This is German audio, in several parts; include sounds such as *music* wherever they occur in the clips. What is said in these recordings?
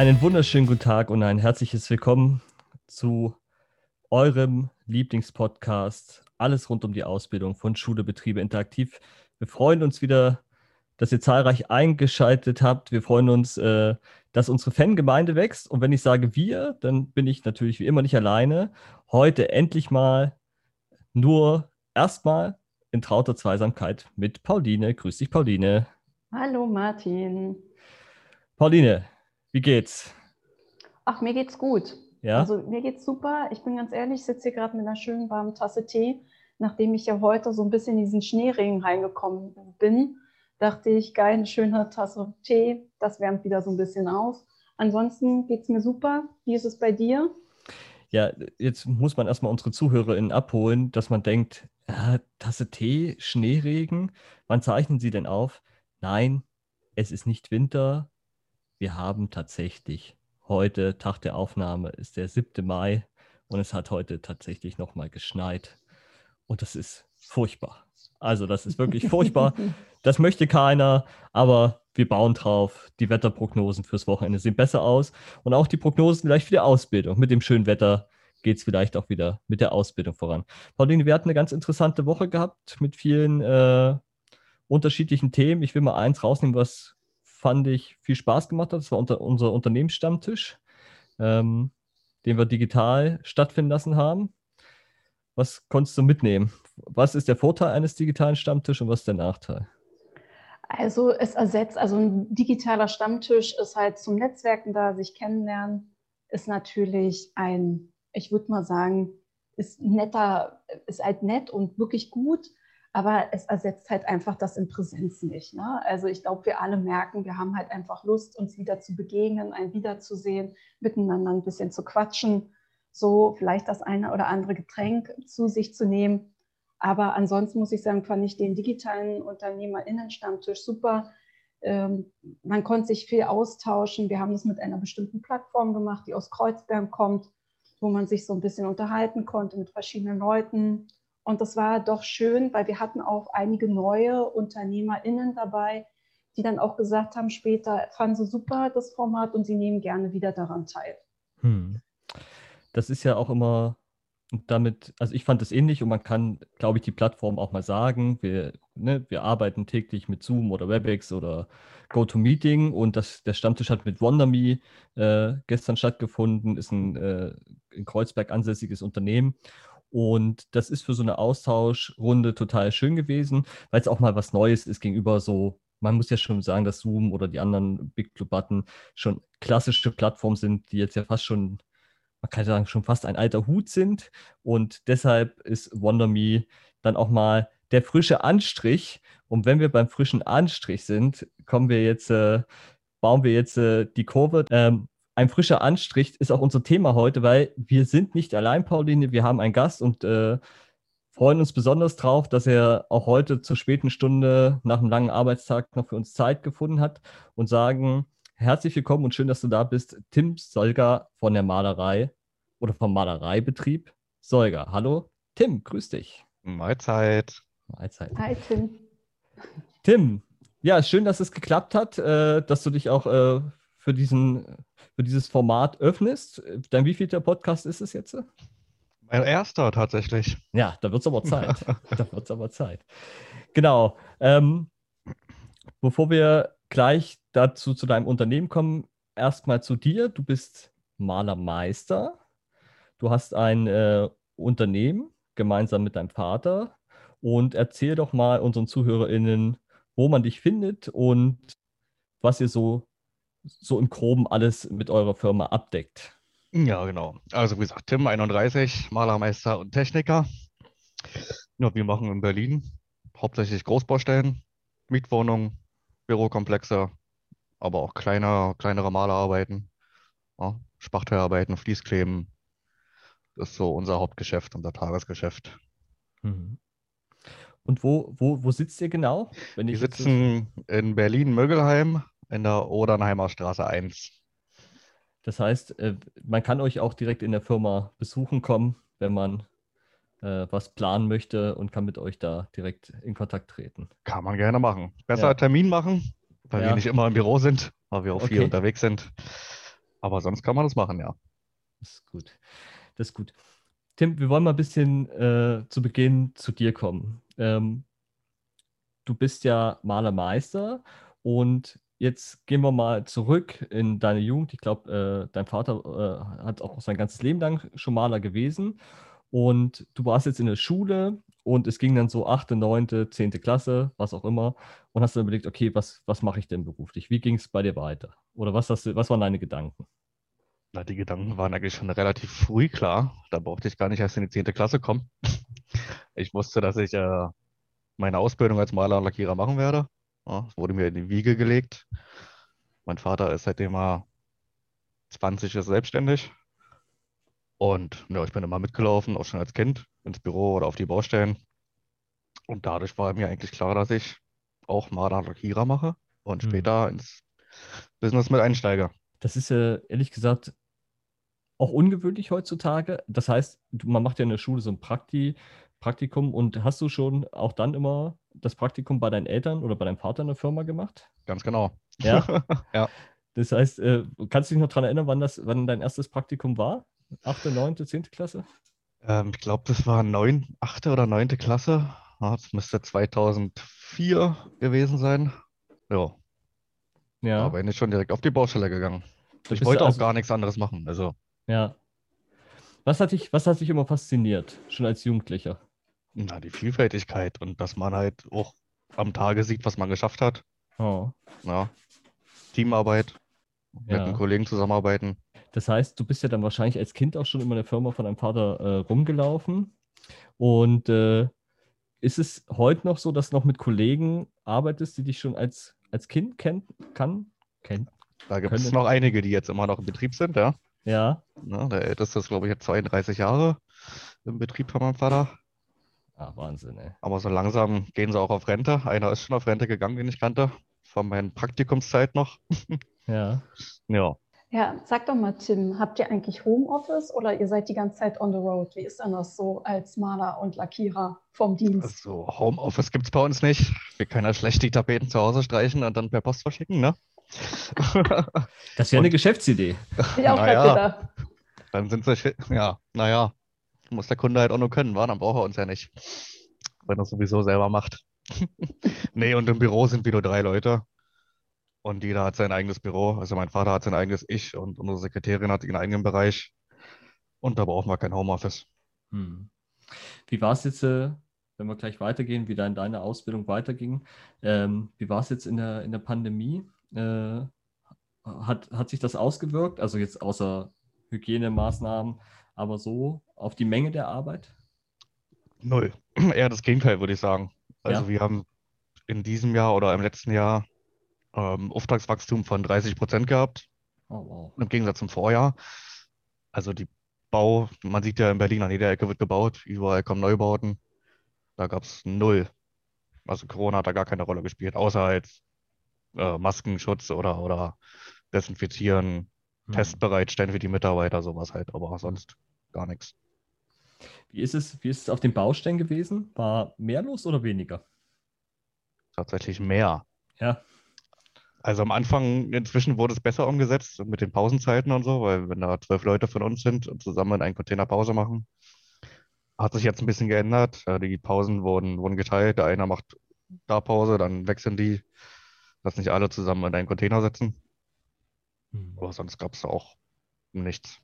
Einen wunderschönen guten Tag und ein herzliches Willkommen zu eurem Lieblingspodcast. Alles rund um die Ausbildung von Schule, Betriebe interaktiv. Wir freuen uns wieder, dass ihr zahlreich eingeschaltet habt. Wir freuen uns, äh, dass unsere Fangemeinde wächst. Und wenn ich sage wir, dann bin ich natürlich wie immer nicht alleine. Heute endlich mal nur erstmal in trauter Zweisamkeit mit Pauline. Grüß dich, Pauline. Hallo, Martin. Pauline, wie geht's? Ach, mir geht's gut. Ja? Also mir geht's super. Ich bin ganz ehrlich, ich sitze hier gerade mit einer schönen warmen Tasse Tee. Nachdem ich ja heute so ein bisschen in diesen Schneeregen reingekommen bin, dachte ich, geil, eine schöne Tasse Tee, das wärmt wieder so ein bisschen auf. Ansonsten geht's mir super. Wie ist es bei dir? Ja, jetzt muss man erstmal unsere ZuhörerInnen abholen, dass man denkt, ja, Tasse Tee, Schneeregen, wann zeichnen sie denn auf? Nein, es ist nicht Winter, wir haben tatsächlich heute, Tag der Aufnahme, ist der 7. Mai und es hat heute tatsächlich nochmal geschneit. Und das ist furchtbar. Also das ist wirklich furchtbar. *laughs* Das möchte keiner, aber wir bauen drauf. Die Wetterprognosen fürs Wochenende sehen besser aus. Und auch die Prognosen vielleicht für die Ausbildung. Mit dem schönen Wetter geht es vielleicht auch wieder mit der Ausbildung voran. Pauline, wir hatten eine ganz interessante Woche gehabt mit vielen äh, unterschiedlichen Themen. Ich will mal eins rausnehmen, was fand ich, viel Spaß gemacht hat. Das war unter, unser Unternehmensstammtisch, ähm, den wir digital stattfinden lassen haben. Was konntest du mitnehmen? Was ist der Vorteil eines digitalen Stammtisches und was ist der Nachteil? Also es ersetzt, also ein digitaler Stammtisch ist halt zum Netzwerken da, sich kennenlernen, ist natürlich ein, ich würde mal sagen, ist netter, ist halt nett und wirklich gut, aber es ersetzt halt einfach das in Präsenz nicht. Ne? Also ich glaube, wir alle merken, wir haben halt einfach Lust, uns wieder zu begegnen, ein wiederzusehen, miteinander ein bisschen zu quatschen, so vielleicht das eine oder andere Getränk zu sich zu nehmen. Aber ansonsten muss ich sagen, fand ich den digitalen UnternehmerInnen-Stammtisch super. Ähm, man konnte sich viel austauschen. Wir haben das mit einer bestimmten Plattform gemacht, die aus Kreuzberg kommt, wo man sich so ein bisschen unterhalten konnte mit verschiedenen Leuten und das war doch schön, weil wir hatten auch einige neue UnternehmerInnen dabei, die dann auch gesagt haben, später fanden sie super das Format und sie nehmen gerne wieder daran teil. Hm. Das ist ja auch immer damit, also ich fand es ähnlich und man kann, glaube ich, die Plattform auch mal sagen. Wir, ne, wir arbeiten täglich mit Zoom oder WebEx oder GoToMeeting und das, der Stammtisch hat mit WonderMe äh, gestern stattgefunden, ist ein äh, in Kreuzberg ansässiges Unternehmen und das ist für so eine Austauschrunde total schön gewesen, weil es auch mal was Neues ist gegenüber so, man muss ja schon sagen, dass Zoom oder die anderen Big Blue Button schon klassische Plattformen sind, die jetzt ja fast schon, man kann sagen, schon fast ein alter Hut sind. Und deshalb ist WonderMe dann auch mal der frische Anstrich. Und wenn wir beim frischen Anstrich sind, kommen wir jetzt, äh, bauen wir jetzt äh, die Kurve. Ähm, ein frischer Anstrich ist auch unser Thema heute, weil wir sind nicht allein, Pauline. Wir haben einen Gast und äh, freuen uns besonders drauf, dass er auch heute zur späten Stunde nach einem langen Arbeitstag noch für uns Zeit gefunden hat und sagen herzlich willkommen und schön, dass du da bist, Tim Solger von der Malerei oder vom Malereibetrieb Solger. Hallo, Tim, grüß dich. Mahlzeit. Mahlzeit. Hi, Tim. Tim, ja, schön, dass es geklappt hat, äh, dass du dich auch äh, für diesen für dieses Format öffnest. Dann wie viel der Podcast ist es jetzt? Mein erster tatsächlich. Ja, da wird es aber *laughs* Zeit. da wird es aber Zeit. Genau. Ähm, bevor wir gleich dazu zu deinem Unternehmen kommen, erstmal zu dir. Du bist Malermeister. Du hast ein äh, Unternehmen gemeinsam mit deinem Vater. Und erzähl doch mal unseren ZuhörerInnen, wo man dich findet und was ihr so so im Groben alles mit eurer Firma abdeckt. Ja, genau. Also wie gesagt, Tim 31, Malermeister und Techniker. Ja, wir machen in Berlin hauptsächlich Großbaustellen, Mietwohnungen, Bürokomplexe, aber auch kleine, kleinere Malerarbeiten, ja, Spachtellarbeiten, Fließkleben. Das ist so unser Hauptgeschäft, unser Tagesgeschäft. Mhm. Und wo, wo, wo sitzt ihr genau? wir sitzen in Berlin-Mögelheim in der Odernheimer Straße 1. Das heißt, äh, man kann euch auch direkt in der Firma besuchen kommen, wenn man äh, was planen möchte und kann mit euch da direkt in Kontakt treten. Kann man gerne machen. Besser ja. Termin machen, weil ja. wir nicht immer im Büro sind, weil wir auch okay. viel unterwegs sind. Aber sonst kann man das machen, ja. Das ist gut. Das ist gut. Tim, wir wollen mal ein bisschen äh, zu Beginn zu dir kommen. Ähm, du bist ja Malermeister und jetzt gehen wir mal zurück in deine Jugend. Ich glaube, äh, dein Vater äh, hat auch sein ganzes Leben lang schon Maler gewesen und du warst jetzt in der Schule und es ging dann so 8., 9., 10. Klasse, was auch immer und hast dann überlegt, okay, was, was mache ich denn beruflich? Wie ging es bei dir weiter? Oder was, hast du, was waren deine Gedanken? Na, die Gedanken waren eigentlich schon relativ früh klar. Da brauchte ich gar nicht erst in die 10. Klasse kommen. *laughs* Ich wusste, dass ich äh, meine Ausbildung als Maler und Lackierer machen werde. Ja, es wurde mir in die Wiege gelegt. Mein Vater ist seitdem er 20 ist selbstständig. Und ja, ich bin immer mitgelaufen, auch schon als Kind, ins Büro oder auf die Baustellen. Und dadurch war mir eigentlich klar, dass ich auch und Lackierer mache und Hm. später ins Business mit einsteige. Das ist ja ehrlich gesagt auch ungewöhnlich heutzutage. Das heißt, man macht ja in der Schule so ein Prakti, Praktikum und hast du schon auch dann immer das Praktikum bei deinen Eltern oder bei deinem Vater in der Firma gemacht? Ganz genau. Ja. *laughs* Ja. Das heißt, äh, kannst du dich noch daran erinnern, wann das, wann dein erstes Praktikum war? Achte, neunte, zehnte Klasse? Ähm, ich glaube, das war neun, achte oder neunte Klasse. Ja, das müsste 2004 gewesen sein. Ja, da Ja. bin ich schon direkt auf die Baustelle gegangen. Da Ich wollte auch also- gar nichts anderes machen. Also, Ja. Was hat dich, was hat dich immer fasziniert, schon als Jugendlicher? Na, die Vielfältigkeit und dass man halt auch am Tage sieht, was man geschafft hat. Oh. Ja. Teamarbeit, mit Ja. einem Kollegen zusammenarbeiten. Das heißt, du bist ja dann wahrscheinlich als Kind auch schon immer in der Firma von deinem Vater äh, rumgelaufen. Und äh, ist es heute noch so, dass du noch mit Kollegen arbeitest, die dich schon als, als Kind kennt, kann, kennt? Da gibt es noch einige, die jetzt immer noch im Betrieb sind, ja. Ja. Ja, der älteste ist, glaube ich, jetzt 32 Jahre im Betrieb von meinem Vater. Ah, Wahnsinn, ey. Aber so langsam gehen sie auch auf Rente. Einer ist schon auf Rente gegangen, den ich kannte, von meiner Praktikumszeit noch. *laughs* Ja. Ja, Ja, sag doch mal, Tim, habt ihr eigentlich Homeoffice oder ihr seid die ganze Zeit on the road? Wie ist denn das so als Maler und Lackierer vom Dienst? also Homeoffice gibt es bei uns nicht. Wir können ja schlecht die Tapeten zu Hause streichen und dann per Post verschicken, ne? Das wäre eine Geschäftsidee. Ich auch na grad ja. gedacht. Dann sind sie, ja, naja, muss der Kunde halt auch nur können, wa? Dann braucht er uns ja nicht, wenn er es sowieso selber macht. *laughs* Nee, und im Büro sind wir nur drei Leute und jeder hat sein eigenes Büro. Also mein Vater hat sein eigenes Ich und unsere Sekretärin hat ihren eigenen Bereich und da brauchen wir kein Homeoffice. Hm. Wie war es jetzt, äh, wenn wir gleich weitergehen, wie dann deine Ausbildung weiterging? Ähm, wie war es jetzt in der, in der Pandemie? Äh, hat, hat sich das ausgewirkt? Also jetzt außer Hygienemaßnahmen, aber so auf die Menge der Arbeit? Null. *clears throat* Eher das Gegenteil, würde ich sagen. Also Ja. wir haben in diesem Jahr oder im letzten Jahr ähm, Auftragswachstum von 30 Prozent gehabt. Oh, wow. im Gegensatz zum Vorjahr. Also die Bau, man sieht ja in Berlin, an jeder Ecke wird gebaut, überall kommen Neubauten. Da gab es null. Also Corona hat da gar keine Rolle gespielt, außer halt äh, Maskenschutz oder, oder Desinfizieren, Hm. Test bereitstellen für die Mitarbeiter, sowas halt, aber sonst gar nichts. Wie ist es, wie ist es auf den Baustellen gewesen? War mehr los oder weniger? Tatsächlich mehr. Ja. Also am Anfang, inzwischen wurde es besser umgesetzt mit den Pausenzeiten und so, weil wenn da zwölf Leute von uns sind und zusammen in einen Container Pause machen, hat sich jetzt ein bisschen geändert. Äh, Die Pausen wurden, wurden geteilt. Der eine macht da Pause, dann wechseln die, dass nicht alle zusammen in einen Container sitzen. Hm. Aber sonst gab es auch nichts.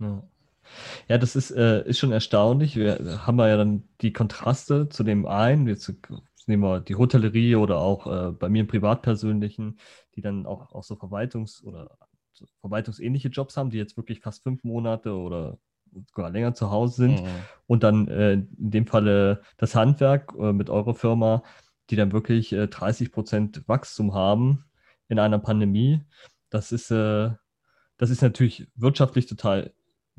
Ja. Ja, das ist, äh, ist schon erstaunlich. Wir haben ja dann die Kontraste zu dem einen, jetzt nehmen wir die Hotellerie oder auch äh, bei mir im Privatpersönlichen, die dann auch, auch so Verwaltungs- oder so verwaltungsähnliche Jobs haben, die jetzt wirklich fast fünf Monate oder sogar länger zu Hause sind. Mhm. Und dann äh, in dem Falle das Handwerk äh, mit eurer Firma, die dann wirklich äh, 30 Prozent Wachstum haben in einer Pandemie. Das ist, äh, das ist natürlich wirtschaftlich total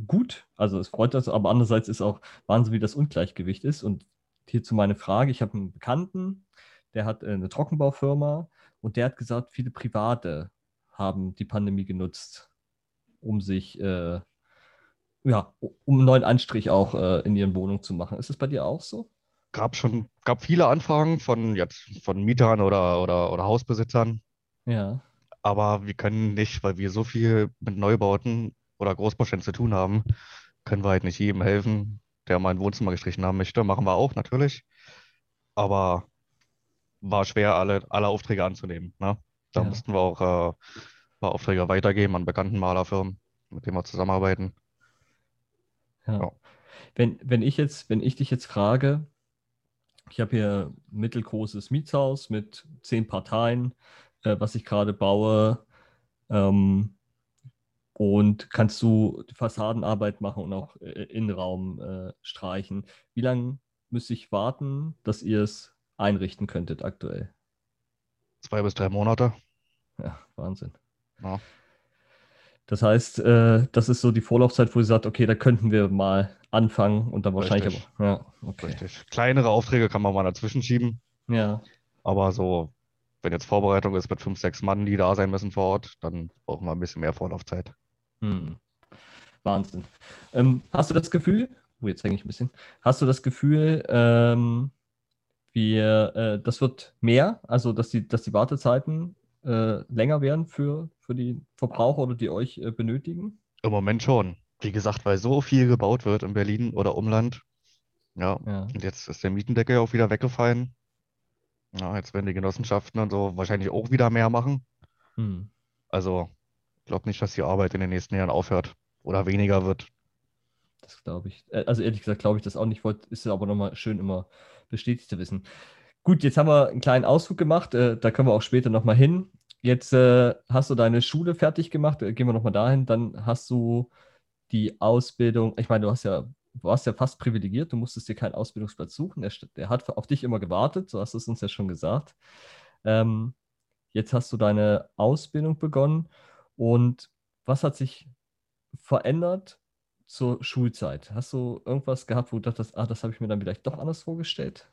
gut. Also es freut uns, aber andererseits ist auch Wahnsinn, wie das Ungleichgewicht ist. Und hierzu meine Frage: Ich habe einen Bekannten, der hat äh, eine Trockenbaufirma und der hat gesagt, viele Private haben die Pandemie genutzt, um sich äh, ja, um einen neuen Anstrich auch äh, in ihren Wohnungen zu machen. Ist es bei dir auch so? Gab schon, gab viele Anfragen von jetzt von Mietern oder, oder, oder Hausbesitzern. Ja. aber wir können nicht, weil wir so viel mit Neubauten oder Großbauständen zu tun haben, können wir halt nicht jedem helfen, der mal ein Wohnzimmer gestrichen haben möchte. Machen wir auch natürlich. Aber war schwer, alle, alle Aufträge anzunehmen. Ne? Da Ja. mussten wir auch äh, ein paar Aufträge weitergeben an bekannten Malerfirmen, mit denen wir zusammenarbeiten. Ja. Ja. Wenn, wenn ich jetzt, wenn ich dich jetzt frage, ich habe hier ein mittelgroßes Mietshaus mit zehn Parteien, äh, was ich gerade baue, ähm, und kannst du Fassadenarbeit machen und auch äh, Innenraum äh, streichen. Wie lange müsste ich warten, dass ihr es einrichten könntet aktuell? Zwei bis drei Monate. Ja, Wahnsinn. Ja. Das heißt, äh, das ist so die Vorlaufzeit, wo ihr sagt, okay, da könnten wir mal anfangen und dann wahrscheinlich Richtig. aber. Ja, okay. Richtig. Kleinere Aufträge kann man mal dazwischen schieben, Ja, aber so, wenn jetzt Vorbereitung ist mit fünf, sechs Mann, die da sein müssen vor Ort, dann brauchen wir ein bisschen mehr Vorlaufzeit. Hm. Wahnsinn. Ähm, hast du das Gefühl, oh, jetzt hänge ich ein bisschen, hast du das Gefühl, ähm, wir, äh, das wird mehr, also dass die, dass die Wartezeiten äh, länger werden für, für die Verbraucher oder die euch äh, benötigen? Im Moment schon. Wie gesagt, weil so viel gebaut wird in Berlin oder Umland. Ja, Ja. und jetzt ist der Mietendeckel auch wieder weggefallen. Ja, jetzt werden die Genossenschaften und so wahrscheinlich auch wieder mehr machen. Hm. Also, ich glaube nicht, dass die Arbeit in den nächsten Jahren aufhört oder weniger wird. Das glaube ich. Äh, Also ehrlich gesagt glaube ich das auch nicht. Wollt, ist aber nochmal schön immer bestätigt zu wissen. Gut, jetzt haben wir einen kleinen Ausflug gemacht. Äh, da können wir auch später nochmal hin. Jetzt äh, hast du deine Schule fertig gemacht. Äh, gehen wir nochmal dahin. Dann hast du die Ausbildung. Ich meine, du hast ja, warst ja fast privilegiert. Du musstest dir keinen Ausbildungsplatz suchen. Der, der hat auf dich immer gewartet. So hast du es uns ja schon gesagt. Ähm, jetzt hast du deine Ausbildung begonnen. Und was hat sich verändert zur Schulzeit? Hast du irgendwas gehabt, wo du dachtest, ah, das habe ich mir dann vielleicht doch anders vorgestellt?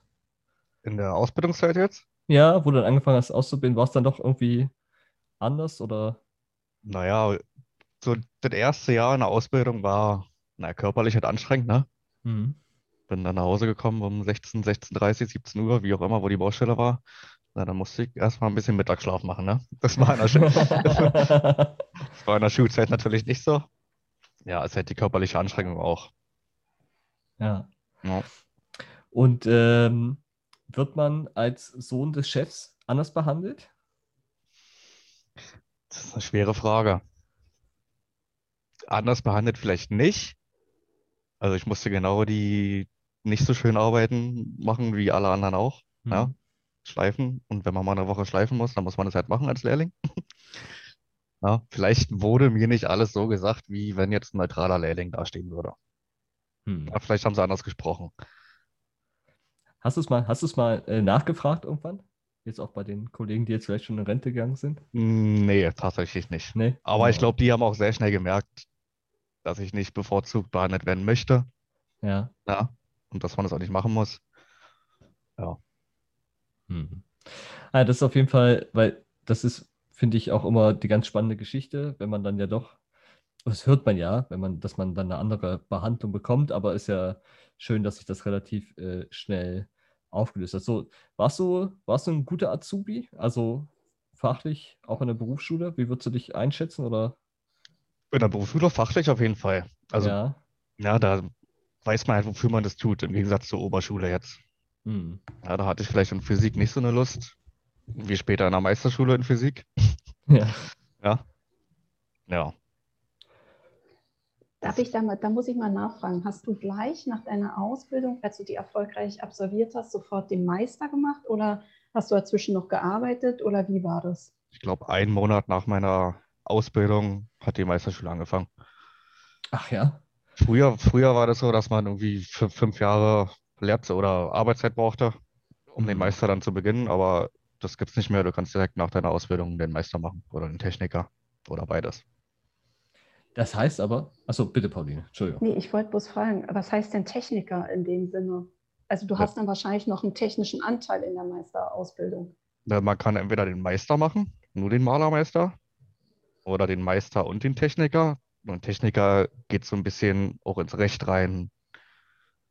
In der Ausbildungszeit jetzt? Ja, wo du dann angefangen hast auszubilden, war es dann doch irgendwie anders oder? Naja, so das erste Jahr in der Ausbildung war, na, körperlich halt anstrengend, ne? Mhm. Bin dann nach Hause gekommen um 16, 16.30 17 Uhr, wie auch immer, wo die Baustelle war. Na, dann musste ich erstmal ein bisschen Mittagsschlaf machen, ne? Das war in der, Schu- *laughs* das war in der Schulzeit natürlich nicht so. Ja, es halt die körperliche Anstrengung auch. Ja. Ja. Und ähm, wird man als Sohn des Chefs anders behandelt? Das ist eine schwere Frage. Anders behandelt vielleicht nicht. Also ich musste genau die nicht so schön Arbeiten machen wie alle anderen auch. Ja. Schleifen. Und wenn man mal eine Woche schleifen muss, dann muss man das halt machen als Lehrling. *laughs* Ja, vielleicht wurde mir nicht alles so gesagt, wie wenn jetzt ein neutraler Lehrling dastehen würde. Hm. Ja, vielleicht haben sie anders gesprochen. Hast du es mal, hast mal äh, nachgefragt irgendwann? Jetzt auch bei den Kollegen, die jetzt vielleicht schon in Rente gegangen sind? Hm, Nee, tatsächlich nicht. Nee? Aber ich Ja. glaube, die haben auch sehr schnell gemerkt, dass ich nicht bevorzugt behandelt werden möchte. Ja. Ja, und dass man das auch nicht machen muss. Mhm. Ah, das ist auf jeden Fall, weil das ist, finde ich, auch immer die ganz spannende Geschichte, wenn man dann ja doch, das hört man ja, wenn man, dass man dann eine andere Behandlung bekommt, aber ist ja schön, dass sich das relativ äh, schnell aufgelöst hat. So, warst du, warst du ein guter Azubi? Also fachlich, auch in der Berufsschule? Wie würdest du dich einschätzen? Oder In der Berufsschule fachlich auf jeden Fall. Also, ja. ja, da weiß man halt, wofür man das tut, im Gegensatz zur Oberschule jetzt. Hm. Ja, da hatte ich vielleicht in Physik nicht so eine Lust, wie später in der Meisterschule in Physik. *laughs* Ja. Ja. Ja. Darf ich da mal, da muss ich mal nachfragen. Hast du gleich nach deiner Ausbildung, als du die erfolgreich absolviert hast, sofort den Meister gemacht oder hast du dazwischen noch gearbeitet oder wie war das? Ich glaube, einen Monat nach meiner Ausbildung hat die Meisterschule angefangen. Ach ja. Früher, früher war das so, dass man irgendwie für fünf Jahre Lehrzeit oder Arbeitszeit brauchte, um den Mhm. Meister dann zu beginnen, aber das gibt es nicht mehr. Du kannst direkt nach deiner Ausbildung den Meister machen oder den Techniker oder beides. Das heißt aber, achso, bitte, Pauline, Entschuldigung. Nee, ich wollte bloß fragen, was heißt denn Techniker in dem Sinne? Also du Ja. hast dann wahrscheinlich noch einen technischen Anteil in der Meisterausbildung. Ja, Man kann entweder den Meister machen, nur den Malermeister, oder den Meister und den Techniker. Und Techniker geht so ein bisschen auch ins Recht rein,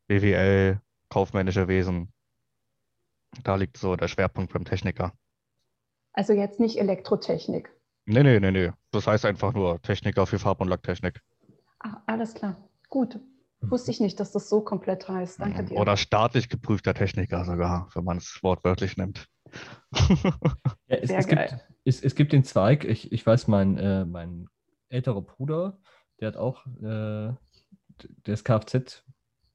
BWL, kaufmännische Wesen. Da liegt so der Schwerpunkt beim Techniker. Also jetzt nicht Elektrotechnik. Nee, nee, nee, nee. Das heißt einfach nur Techniker für Farb- und Lacktechnik. Ah, alles klar. Gut. Wusste ich nicht, dass das so komplett heißt. Danke dir. Oder staatlich geprüfter Techniker sogar, wenn man es wortwörtlich nimmt. *laughs* Ja, es, Sehr es, gibt, geil. es, es gibt den Zweig, ich, ich weiß, mein, äh, mein älterer Bruder, der hat auch, äh, der ist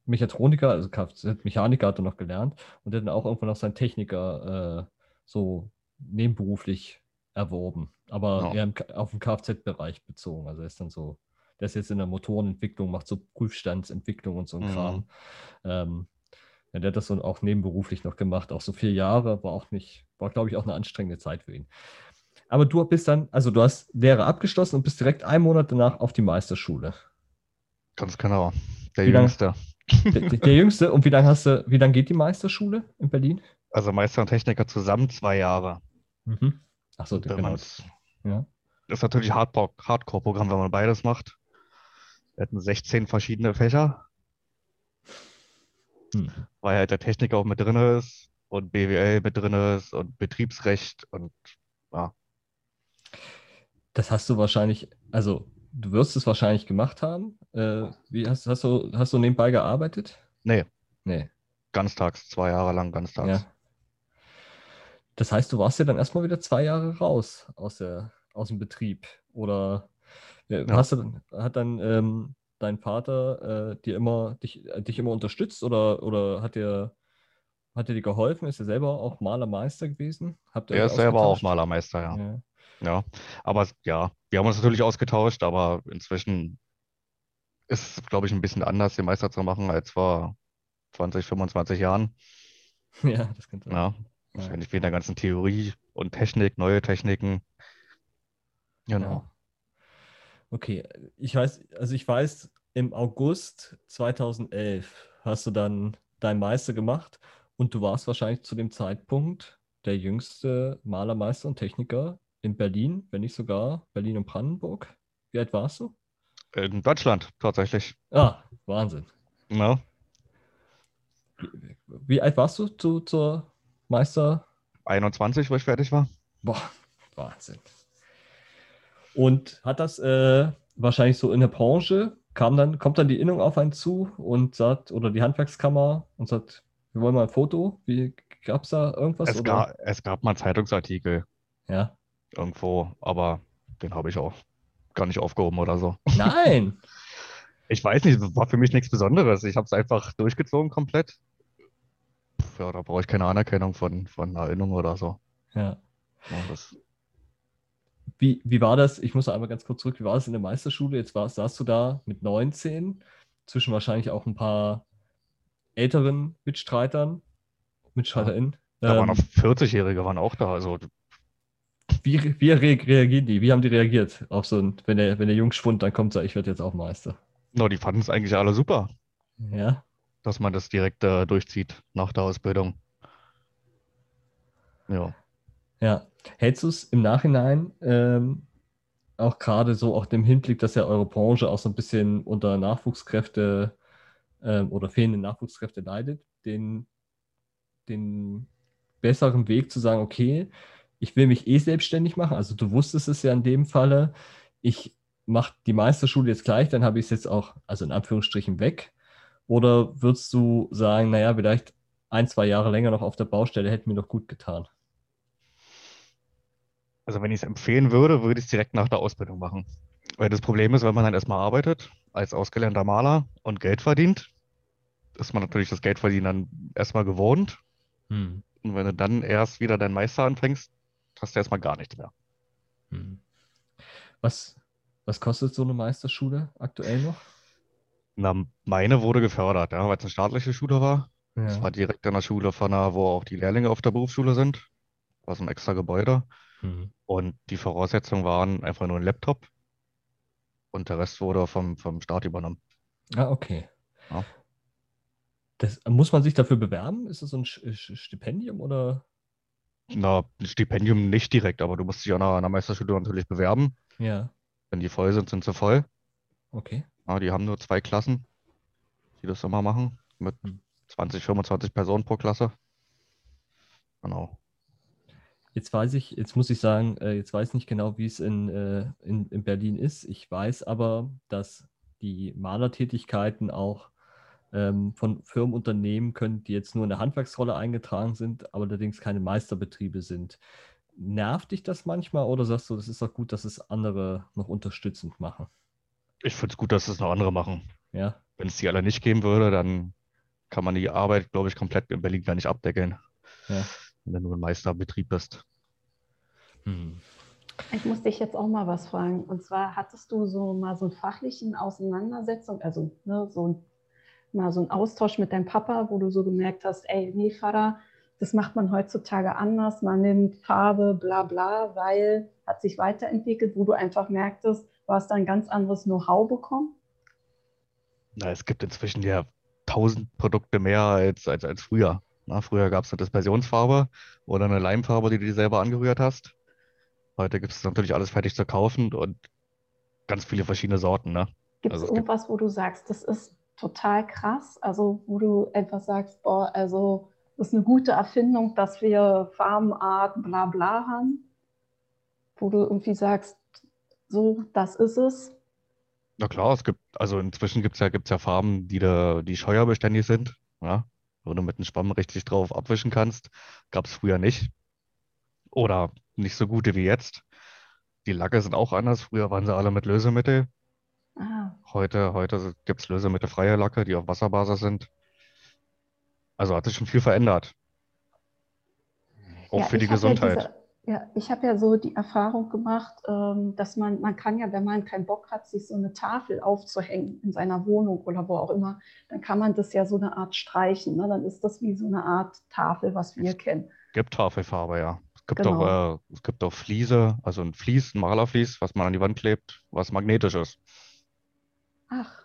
Kfz-Mechatroniker, also Kfz-Mechaniker hat er noch gelernt und der hat dann auch irgendwann noch seinen Techniker äh, so nebenberuflich erworben, aber Ja. eher im, auf den Kfz-Bereich bezogen. Also er ist dann so, der ist jetzt in der Motorenentwicklung, macht so Prüfstandsentwicklung und so ein Mhm. Kram. Ähm, ja, der hat das so auch nebenberuflich noch gemacht, auch so vier Jahre, war auch nicht, war glaube ich auch eine anstrengende Zeit für ihn. Aber du bist dann, also du hast Lehre abgeschlossen und bist direkt einen Monat danach auf die Meisterschule. Ganz genau. Der Jüngste. Der, der, Jüngste, und wie lange hast du, wie lange geht die Meisterschule in Berlin? Also Meister und Techniker zusammen zwei Jahre. Mhm. Achso, genau. Ja. Das ist natürlich Hardcore- Hardcore-Programm, wenn man beides macht. Wir hatten 16 verschiedene Fächer, Hm. weil halt der Techniker auch mit drin ist und BWL mit drin ist und Betriebsrecht und ja, Das hast du wahrscheinlich, also du wirst es wahrscheinlich gemacht haben. Äh, wie hast, hast du, hast du nebenbei gearbeitet? nee, Nee. ganztags, zwei Jahre lang ganztags. Ja. Das heißt, du warst ja dann erstmal wieder zwei Jahre raus aus der, aus dem Betrieb. Oder ja, hast du, hat dann ähm, dein Vater äh, dir immer, dich, äh, dich immer unterstützt oder, oder hat dir, hat dir geholfen? Ist er selber auch Malermeister gewesen? Er ist selber auch? Malermeister, ja. Ja. Ja, aber ja, wir haben uns natürlich ausgetauscht, aber inzwischen ist es, glaube ich, ein bisschen anders, den Meister zu machen, als vor 20, 25 Jahren. *laughs* Ja, das könnte sein. Ja, Ja. wahrscheinlich wegen der ganzen Theorie und Technik, neue Techniken. Genau. Ja. Okay, ich weiß, also ich weiß, im August 2011 hast du dann deinen Meister gemacht und du warst wahrscheinlich zu dem Zeitpunkt der jüngste Malermeister und Techniker in Berlin, wenn nicht sogar Berlin und Brandenburg. Wie alt warst du? In Deutschland tatsächlich. Ah, Wahnsinn. Ja, Wie, wie alt warst du zu, zur Meister? 21, wo ich fertig war. Boah, Wahnsinn. Und hat das äh, wahrscheinlich so in der Branche, kam dann, kommt dann die Innung auf einen zu und sagt, oder die Handwerkskammer und sagt, wir wollen mal ein Foto. Wie gab es da irgendwas? Es gab, es gab mal Zeitungsartikel Ja. Irgendwo, aber den habe ich auch gar nicht aufgehoben oder so. *laughs* Nein! Ich weiß nicht, war für mich nichts Besonderes. Ich habe es einfach durchgezogen komplett. Ja, da brauche ich keine Anerkennung von, von Erinnerung oder so. Ja. Ja, Wie, wie war das? Ich muss einmal ganz kurz zurück. Wie war das in der Meisterschule? Jetzt war, saßt du da mit 19, zwischen wahrscheinlich auch ein paar älteren Mitstreitern, MitstreiterInnen. da waren Ähm, auch 40-Jährige waren auch da. Also Wie, wie re reagieren die? Wie haben die reagiert auf so ein, wenn der, wenn der Jungschwund dann kommt, sagt, ich werde jetzt auch Meister? no, die fanden es eigentlich alle super, Ja. dass man das direkt äh, durchzieht nach der Ausbildung. Ja. Ja. Hältst du es im Nachhinein ähm, auch gerade so auch dem Hinblick, dass ja eure Branche auch so ein bisschen unter Nachwuchskräfte ähm, oder fehlende Nachwuchskräfte leidet, den, den besseren Weg zu sagen, okay, ich will mich eh selbstständig machen. Also du wusstest es ja in dem Falle, ich mache die Meisterschule jetzt gleich, dann habe ich es jetzt auch, also in Anführungsstrichen, weg. Oder würdest du sagen, naja, vielleicht ein, zwei Jahre länger noch auf der Baustelle hätte mir doch gut getan? Also wenn ich es empfehlen würde, würde ich es direkt nach der Ausbildung machen. Weil das Problem ist, wenn man dann erstmal arbeitet als ausgelernter Maler und Geld verdient, ist man natürlich das Geldverdienen dann erstmal gewohnt. Hm. Und wenn du dann erst wieder deinen Meister anfängst, hast du erstmal gar nichts mehr. Hm. Was, was kostet so eine Meisterschule aktuell noch? Na, meine wurde gefördert, ja, weil es eine staatliche Schule war. Es Ja. war direkt an der Schule von der, wo auch die Lehrlinge auf der Berufsschule sind. War so ein extra Gebäude. Hm. Und die Voraussetzungen waren einfach nur ein Laptop. Und der Rest wurde vom, vom Staat übernommen. Ah, okay. Ja. Das, muss man sich dafür bewerben? Ist das so ein Stipendium oder? Na, ein Stipendium nicht direkt, aber du musst dich an an der Meisterschule natürlich bewerben. Ja, Wenn die voll sind, sind sie voll. okay. Ja, die haben nur zwei Klassen, die das immer machen, mit Hm. 20, 25 Personen pro Klasse. Genau. Jetzt weiß ich, jetzt muss ich sagen, äh, jetzt weiß ich nicht genau, wie es in, äh, in, in Berlin ist. Ich weiß aber, dass die Malertätigkeiten auch von Firmen unternehmen können, die jetzt nur in der Handwerksrolle eingetragen sind, aber allerdings keine Meisterbetriebe sind. Nervt dich das manchmal oder sagst du, das ist auch gut, dass es andere noch unterstützend machen? Ich finde es gut, dass es noch andere machen. Ja. Wenn es die alle nicht geben würde, dann kann man die Arbeit, glaube ich, komplett in Berlin gar nicht abdecken, Ja. wenn du ein Meisterbetrieb bist. Hm. Ich muss dich jetzt auch mal was fragen. Und zwar hattest du so mal so einen fachlichen Auseinandersetzung, also ne, so ein, mal so einen Austausch mit deinem Papa, wo du so gemerkt hast, ey, nee, Vater, das macht man heutzutage anders. Man nimmt Farbe, bla bla, weil hat sich weiterentwickelt, wo du einfach merktest, du hast da ein ganz anderes Know-how bekommen. Na, es gibt inzwischen ja tausend Produkte mehr als, als, als früher. Na, früher gab es eine Dispersionsfarbe oder eine Leimfarbe, die du dir selber angerührt hast. Heute gibt es natürlich alles fertig zu kaufen und ganz viele verschiedene Sorten. Ne? Gibt es Also es gibt- irgendwas, wo du sagst, das ist total krass? Also wo du einfach sagst, boah, also das ist eine gute Erfindung, dass wir Farbenart bla bla haben? Wo du irgendwie sagst, so, das ist es. Na klar, es gibt, also inzwischen gibt es ja, gibt's ja Farben, die, da, die scheuerbeständig sind, ja, wo du mit einem Schwamm richtig drauf abwischen kannst. Gab es früher nicht. Oder nicht so gute wie jetzt. Die Lacke sind auch anders. Früher waren sie alle mit Lösemittel. Ah, Heute, heute gibt es lösemittelfreie Lacke, die auf Wasserbasis sind. Also hat sich schon viel verändert. Auch Ja, für die hab ja Gesundheit. diese, ja, ich habe ja so die Erfahrung gemacht, ähm, dass man, man kann ja, wenn man keinen Bock hat, sich so eine Tafel aufzuhängen in seiner Wohnung oder wo auch immer, dann kann man das ja so eine Art streichen. Ne? Dann ist das wie so eine Art Tafel, was wir kennen. Gibt Tafelfarbe, ja. Es gibt Genau. auch, äh, es gibt auch Fliese, also ein Vlies, ein Malervlies, was man an die Wand klebt, was magnetisch ist. Ach,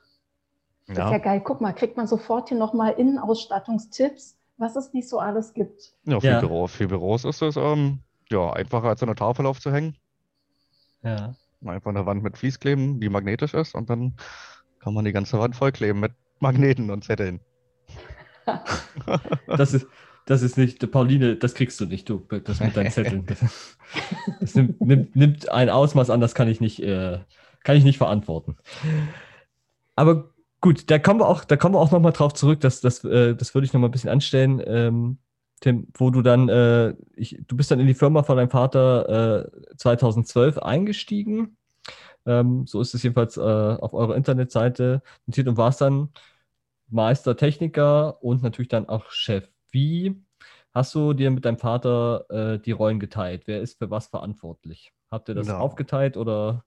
das ist Ja, ja geil. Guck mal, kriegt man sofort hier nochmal Innenausstattungstipps, was es nicht so alles gibt. ja, für Ja. Büro, für Büros ist es ähm, ja, einfacher als so eine Tafel aufzuhängen. Ja. Einfach eine Wand mit Vlies kleben, die magnetisch ist und dann kann man die ganze Wand vollkleben mit Magneten und Zetteln. *laughs* Das ist, das ist nicht, Pauline, das kriegst du nicht, du, das mit deinen Zetteln. Das, *laughs* das nimmt, nimmt, nimmt ein Ausmaß an, das kann ich nicht, äh, kann ich nicht verantworten. Aber gut, da kommen wir auch, da kommen wir auch nochmal drauf zurück, das, das, äh, das würde ich nochmal ein bisschen anstellen, ähm, Tim, wo du dann, äh, ich, du bist dann in die Firma von deinem Vater äh, 2012 eingestiegen. Ähm, so ist es jedenfalls äh, auf eurer Internetseite notiert und warst dann Meister, Techniker und natürlich dann auch Chef. Wie hast du dir mit deinem Vater äh, die Rollen geteilt? Wer ist für was verantwortlich? Habt ihr das Ja. aufgeteilt oder?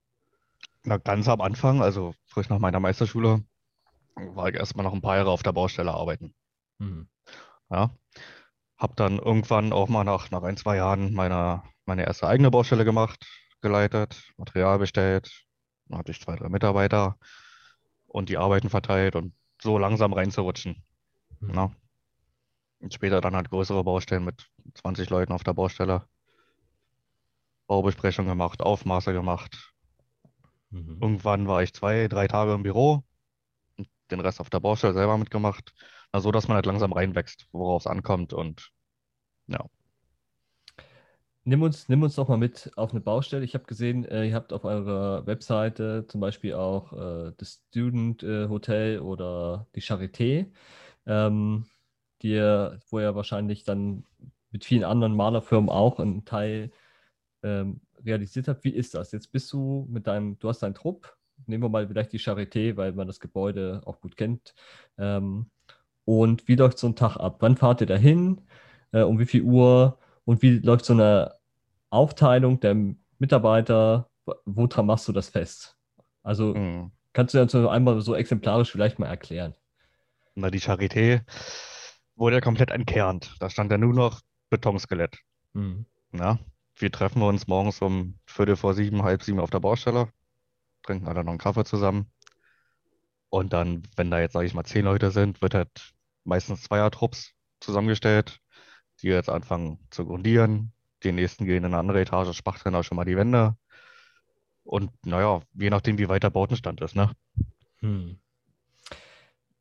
Na, ganz am Anfang, also frisch nach meiner Meisterschule, war ich erstmal noch ein paar Jahre auf der Baustelle arbeiten. Hm. Ja. Hab dann irgendwann auch mal nach, nach ein, zwei Jahren meine, meine erste eigene Baustelle gemacht, geleitet, Material bestellt. Dann hatte ich zwei, drei Mitarbeiter und die Arbeiten verteilt und so langsam reinzurutschen. Hm. Ja. Und später dann halt größere Baustellen mit 20 Leuten auf der Baustelle. Baubesprechung gemacht, Aufmaße gemacht. Mhm. Irgendwann war ich zwei, drei Tage im Büro und den Rest auf der Baustelle selber mitgemacht. Na, so, dass man halt langsam reinwächst, worauf es ankommt. Und ja, Nimm uns, nimm uns doch mal mit auf eine Baustelle. Ich habe gesehen, äh, ihr habt auf eurer Webseite zum Beispiel auch äh, das Student äh, Hotel oder die Charité, ähm, die ihr, wo ihr wahrscheinlich dann mit vielen anderen Malerfirmen auch einen Teil ähm, realisiert habt. Wie ist das? Jetzt bist du mit deinem, du hast deinen Trupp, nehmen wir mal vielleicht die Charité, weil man das Gebäude auch gut kennt. Ähm, und wie läuft so ein Tag ab? Wann fahrt ihr dahin? Äh, um wie viel Uhr? Und wie läuft so eine Aufteilung der Mitarbeiter? Woran machst du das fest? Also hm. kannst du das so einmal so exemplarisch vielleicht mal erklären? Na, die Charité wurde ja komplett entkernt. Da stand ja nur noch Betonskelett. Hm. Ja, wir treffen uns morgens um Viertel vor sieben, halb sieben auf der Baustelle, trinken alle noch einen Kaffee zusammen. Und dann, wenn da jetzt, sage ich mal, zehn Leute sind, wird halt meistens Zweiertrupps zusammengestellt, die jetzt anfangen zu grundieren. Die nächsten gehen in eine andere Etage, spachteln auch schon mal die Wände. Und naja, je nachdem, wie weit der Bautenstand ist, ne? Hm.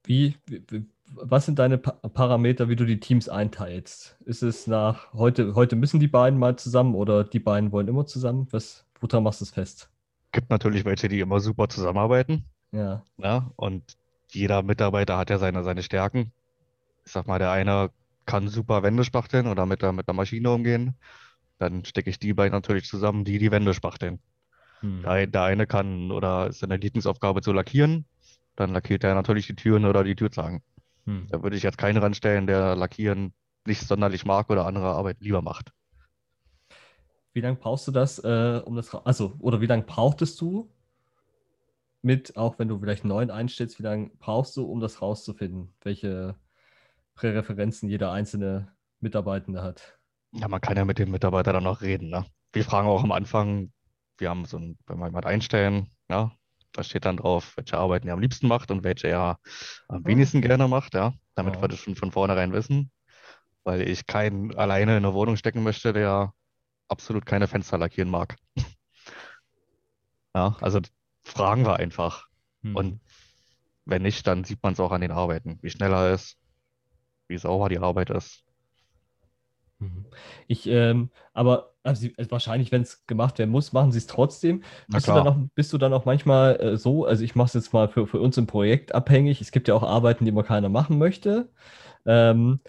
Wie, wie, was sind deine pa Parameter, wie du die Teams einteilst? Ist es nach heute, heute müssen die beiden mal zusammen oder die beiden wollen immer zusammen? Was, woran machst du es fest? Gibt natürlich welche, die immer super zusammenarbeiten. Ja. Ja, und jeder Mitarbeiter hat ja seine, seine Stärken. Ich sag mal, der eine kann super Wände spachteln oder mit der, mit der Maschine umgehen. Dann stecke ich die beiden natürlich zusammen, die die Wände spachteln. Hm. Der, der eine kann oder ist seine Lieblingsaufgabe zu lackieren. Dann lackiert er natürlich die Türen oder die Türzagen. Hm. Da würde ich jetzt keinen ranstellen, der Lackieren nicht sonderlich mag oder andere Arbeit lieber macht. Wie lange brauchst du das, äh, um das, also, oder wie lange brauchtest du mit, auch wenn du vielleicht neuen einstellst, wie lange brauchst du, um das rauszufinden, welche Präreferenzen jeder einzelne Mitarbeitende hat? Ja, man kann ja mit dem Mitarbeiter dann noch reden, ne? Wir fragen auch am Anfang, wir haben so ein, wenn wir jemand einstellen, ja, da steht dann drauf, welche Arbeiten er am liebsten macht und welche er am wenigsten gerne macht, ja, damit Ja. wir das schon von vornherein wissen, weil ich keinen alleine in eine Wohnung stecken möchte, der absolut keine Fenster lackieren mag. *laughs* Ja, also fragen wir einfach. Hm. Und wenn nicht, dann sieht man es auch an den Arbeiten, wie schnell er ist, wie sauber die Arbeit ist. Mhm. Ich, ähm, aber also, also wahrscheinlich, wenn es gemacht werden muss, machen sie es trotzdem. Bist du auch, bist du dann auch manchmal äh, so, also ich mache es jetzt mal für, für uns im Projekt abhängig. Es gibt ja auch Arbeiten, die immer keiner machen möchte. Ähm,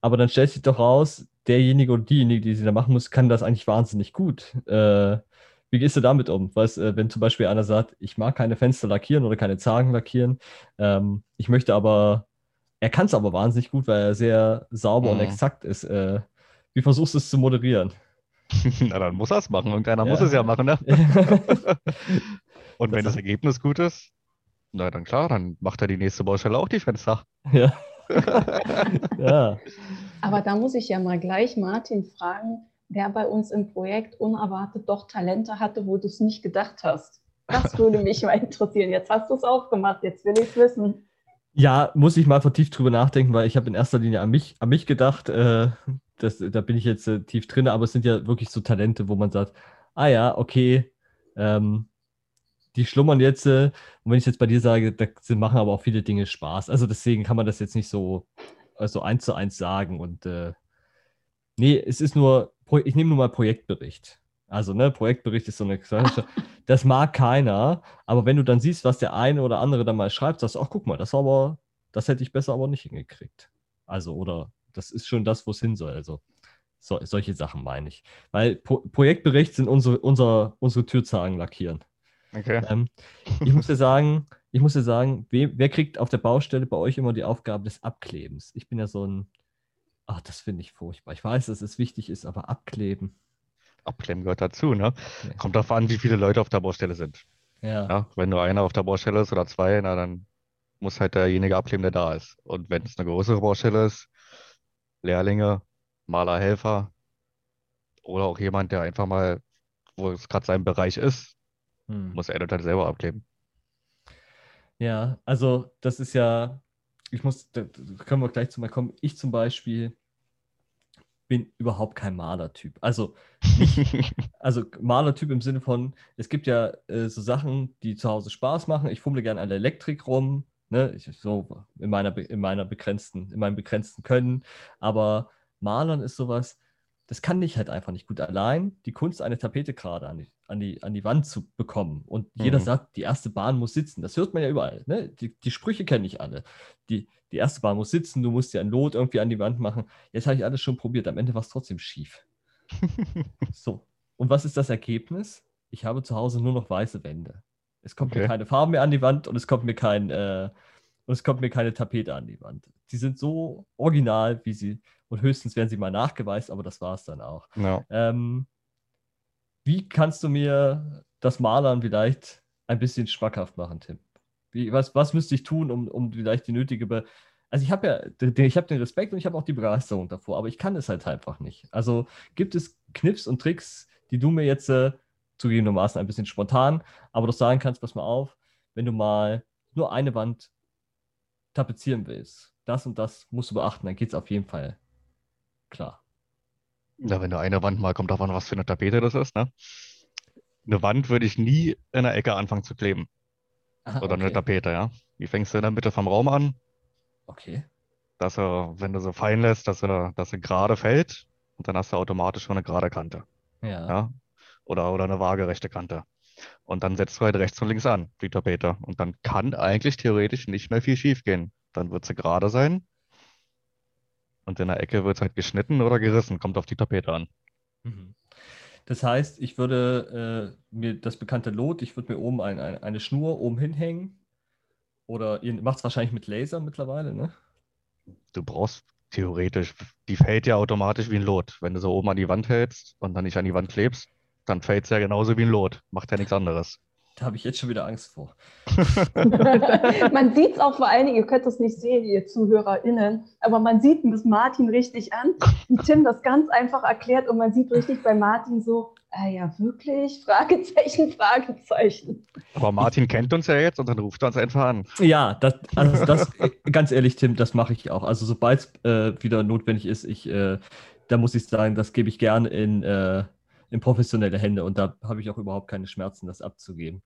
aber dann stellt sich doch raus, derjenige oder diejenige, die sie da machen muss, kann das eigentlich wahnsinnig gut. Äh, wie gehst du damit um? Weißt, äh, wenn zum Beispiel einer sagt, ich mag keine Fenster lackieren oder keine Zagen lackieren, ähm, ich möchte aber, er kann es aber wahnsinnig gut, weil er sehr sauber und Mhm. exakt ist. Äh, wie versuchst du es zu moderieren? *laughs* Na, dann muss er es machen. Irgendeiner muss Ja. es ja machen, ne? *laughs* Und Das wenn das Ergebnis gut ist, na dann klar, dann macht er die nächste Baustelle auch die Fenster. Ja. *laughs* ja. Aber da muss ich ja mal gleich Martin fragen, der bei uns im Projekt unerwartet doch Talente hatte, wo du es nicht gedacht hast. Das würde mich mal interessieren. Jetzt hast du es aufgemacht, jetzt will ich es wissen. Ja, muss ich mal vertieft drüber nachdenken, weil ich habe in erster Linie an mich, an mich gedacht. Äh, das, da bin ich jetzt äh, tief drin, aber es sind ja wirklich so Talente, wo man sagt, ah ja, okay, ähm, die schlummern jetzt. Äh, und wenn ich jetzt bei dir sage, da machen aber auch viele Dinge Spaß. Also deswegen kann man das jetzt nicht so, äh, so eins zu eins sagen. Und äh, nee, es ist nur, ich nehme nur mal Projektbericht. Also, ne, Projektbericht ist so eine Sache. *laughs* Das mag keiner, aber wenn du dann siehst, was der eine oder andere dann mal schreibt, sagst du, ach, guck mal, das aber, das hätte ich besser aber nicht hingekriegt. Also, oder das ist schon das, wo es hin soll. Also, so, solche Sachen meine ich. Weil Pro Projektbericht sind unsere, unser, unsere Türzagen lackieren. Okay. Ähm, ich muss dir sagen, ich muss dir sagen, we, wer kriegt auf der Baustelle bei euch immer die Aufgabe des Abklebens? Ich bin ja so ein, ach, das finde ich furchtbar. Ich weiß, dass es wichtig ist, aber abkleben. Abklemmen gehört dazu, ne? Ja. Kommt darauf an, wie viele Leute auf der Baustelle sind. Ja. Ja, wenn nur einer auf der Baustelle ist oder zwei, na dann muss halt derjenige abkleben, der da ist. Und wenn es eine größere Baustelle ist, Lehrlinge, Maler, Helfer oder auch jemand, der einfach mal, wo es gerade sein Bereich ist, Hm. muss er dann selber abkleben. Ja, also das ist ja, ich muss, da da können wir gleich zu mal kommen. Ich zum Beispiel bin überhaupt kein Malertyp. Also, *laughs* also Malertyp im Sinne von, es gibt ja äh, so Sachen, die zu Hause Spaß machen. Ich fummle gerne an der Elektrik rum, ne? Ich, so in meiner, in meiner begrenzten, in meinem begrenzten Können. Aber Malern ist sowas, das kann ich halt einfach nicht gut allein. Die Kunst, eine Tapete gerade an die, an die, an die Wand zu bekommen. Und jeder Mhm. sagt, die erste Bahn muss sitzen. Das hört man ja überall. Ne? Die, die Sprüche kenne ich alle. Die, die erste Bahn muss sitzen, du musst dir ein Lot irgendwie an die Wand machen. Jetzt habe ich alles schon probiert. Am Ende war es trotzdem schief. *laughs* So. Und was ist das Ergebnis? Ich habe zu Hause nur noch weiße Wände. Es kommt mir Okay. keine Farbe mehr an die Wand und es kommt mir kein äh, und es kommt mir keine Tapete an die Wand. Die sind so original, wie sie und höchstens werden sie mal nachgeweist, aber das war es dann auch. Ja. Ähm, wie kannst du mir das Malern vielleicht ein bisschen schmackhaft machen, Tim? Wie, was, was müsste ich tun, um, um vielleicht die nötige Be Also ich habe ja, den- ich habe den Respekt und ich habe auch die Begeisterung davor, aber ich kann es halt einfach nicht. Also gibt es Kniffs und Tricks, die du mir jetzt äh, zugegebenermaßen ein bisschen spontan, aber doch sagen kannst, pass mal auf, wenn du mal nur eine Wand tapezieren willst, das und das musst du beachten, dann geht es auf jeden Fall klar. Ja, wenn du eine Wand mal kommt davon, was für eine Tapete das ist, ne? Eine Wand würde ich nie in der Ecke anfangen zu kleben. Aha, Oder eine okay. Tapete, ja. Die fängst du in der Mitte vom Raum an, Okay. dass er, wenn du so fallen lässt, dass er, dass er gerade fällt und dann hast du automatisch schon eine gerade Kante. Ja. Ja? Oder, oder eine waagerechte Kante. Und dann setzt du halt rechts und links an, die Tapete. Und dann kann eigentlich theoretisch nicht mehr viel schief gehen. Dann wird sie gerade sein. Und in der Ecke wird es halt geschnitten oder gerissen, kommt auf die Tapete an. Mhm. Das heißt, ich würde äh, mir das bekannte Lot, ich würde mir oben ein, ein, eine Schnur oben hinhängen. Oder ihr macht es wahrscheinlich mit Laser mittlerweile, ne? Du brauchst theoretisch, die fällt ja automatisch wie ein Lot. Wenn du so oben an die Wand hältst und dann nicht an die Wand klebst, dann fällt es ja genauso wie ein Lot. Macht ja nichts anderes. Da habe ich jetzt schon wieder Angst vor. *laughs* *laughs* man sieht es auch vor allen Dingen, ihr könnt das nicht sehen, ihr ZuhörerInnen, aber man sieht das Martin richtig an, wie Tim das ganz einfach erklärt und man sieht richtig bei Martin so, ah ja, wirklich? Fragezeichen, Fragezeichen. Aber Martin kennt uns ja jetzt und dann ruft er uns einfach an. Ja, das, also das, ganz ehrlich, Tim, das mache ich auch. Also sobald es äh, wieder notwendig ist, ich, äh, da muss ich sagen, das gebe ich gerne in, äh, in professionelle Hände und da habe ich auch überhaupt keine Schmerzen, das abzugeben.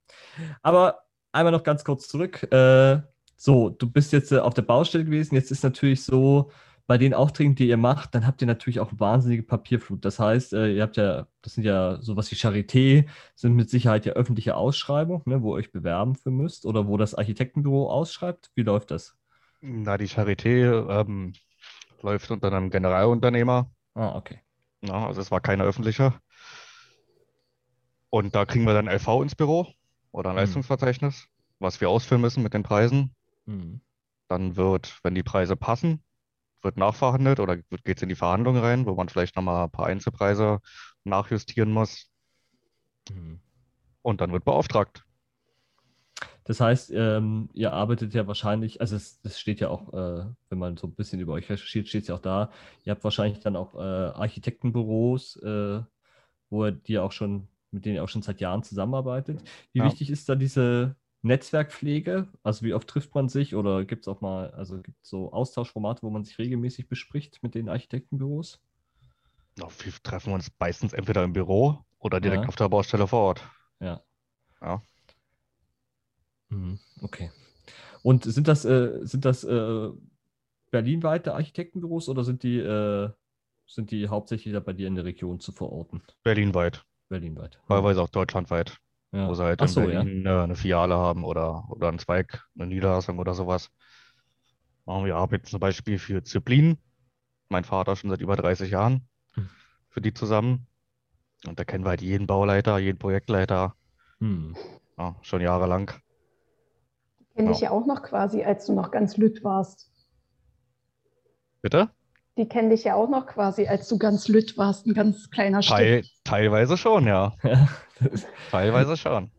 Aber einmal noch ganz kurz zurück. Äh, so, du bist jetzt äh, auf der Baustelle gewesen. Jetzt ist natürlich so, bei den Aufträgen, die ihr macht, dann habt ihr natürlich auch wahnsinnige Papierflut. Das heißt, äh, ihr habt ja, das sind ja sowas wie Charité, sind mit Sicherheit ja öffentliche Ausschreibungen, ne, wo ihr euch bewerben für müsst oder wo das Architektenbüro ausschreibt. Wie läuft das? Na, die Charité ähm, läuft unter einem Generalunternehmer. Ah, okay. Ja, also es war keine öffentliche. Und da kriegen wir dann LV ins Büro oder ein Mhm. Leistungsverzeichnis, was wir ausfüllen müssen mit den Preisen. Hm. Dann wird, wenn die Preise passen, wird nachverhandelt oder geht es in die Verhandlungen rein, wo man vielleicht nochmal ein paar Einzelpreise nachjustieren muss. Hm. Und dann wird beauftragt. Das heißt, ähm, ihr arbeitet ja wahrscheinlich, also es, das steht ja auch, äh, wenn man so ein bisschen über euch recherchiert, steht es ja auch da, ihr habt wahrscheinlich dann auch äh, Architektenbüros, äh, wo ihr die auch schon, mit denen ihr auch schon seit Jahren zusammenarbeitet. Wie Ja. wichtig ist da diese Netzwerkpflege? Also wie oft trifft man sich oder gibt es auch mal, also gibt es so Austauschformate, wo man sich regelmäßig bespricht mit den Architektenbüros? Na, Wir treffen uns meistens entweder im Büro oder direkt Ja. auf der Baustelle vor Ort. Ja. Ja. Mhm, Okay. Und sind das, äh, sind das äh, berlinweite Architektenbüros oder sind die, äh, sind die hauptsächlich da bei dir in der Region zu verorten? Berlinweit, Berlinweit. Teilweise auch deutschlandweit, Ja. wo sie halt Ach in so, ja. Berlin äh, eine Filiale haben oder, oder einen Zweig, eine Niederlassung oder sowas. Ja, Wir arbeiten zum Beispiel für Züblin, mein Vater schon seit über 30 Jahren, Hm. für die zusammen. Und da kennen wir halt jeden Bauleiter, jeden Projektleiter, Hm. ja, schon jahrelang. Kenne Ja. ich ja auch noch quasi, als du noch ganz lütt warst. Bitte? Die kennen dich ja auch noch quasi, als du ganz lütt warst, ein ganz kleiner Teil, Stück. teilweise schon, ja. *laughs* Ja, Teilweise schon.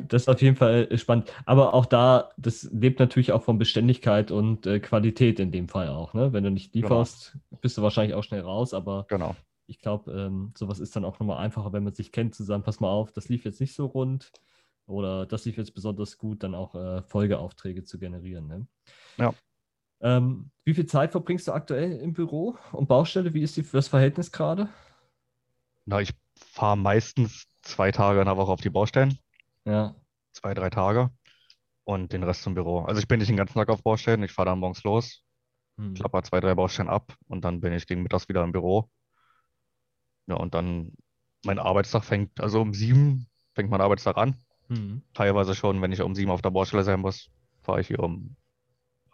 das ist auf jeden Fall spannend. Aber auch da, das lebt natürlich auch von Beständigkeit und äh, Qualität in dem Fall auch. Ne? Wenn du nicht Genau. lieferst, bist du wahrscheinlich auch schnell raus, aber Genau. ich glaube, ähm, sowas ist dann auch nochmal einfacher, wenn man sich kennt, zusammen, pass mal auf, das lief jetzt nicht so rund oder das lief jetzt besonders gut, dann auch äh, Folgeaufträge zu generieren. Ne? Ja. Ähm, wie viel Zeit verbringst du aktuell im Büro und Baustelle? Wie ist die, das Verhältnis gerade? Na, ich fahre meistens zwei Tage in der Woche auf die Baustellen, Ja. zwei, drei Tage und den Rest zum Büro. Also ich bin nicht den ganzen Tag auf Baustellen, ich fahre dann morgens los, Hm. klapper zwei, drei Baustellen ab und dann bin ich gegen mittags wieder im Büro. Ja, und dann mein Arbeitstag fängt, also um sieben fängt mein Arbeitstag an. Hm. Teilweise schon, wenn ich um sieben auf der Baustelle sein muss, fahre ich hier um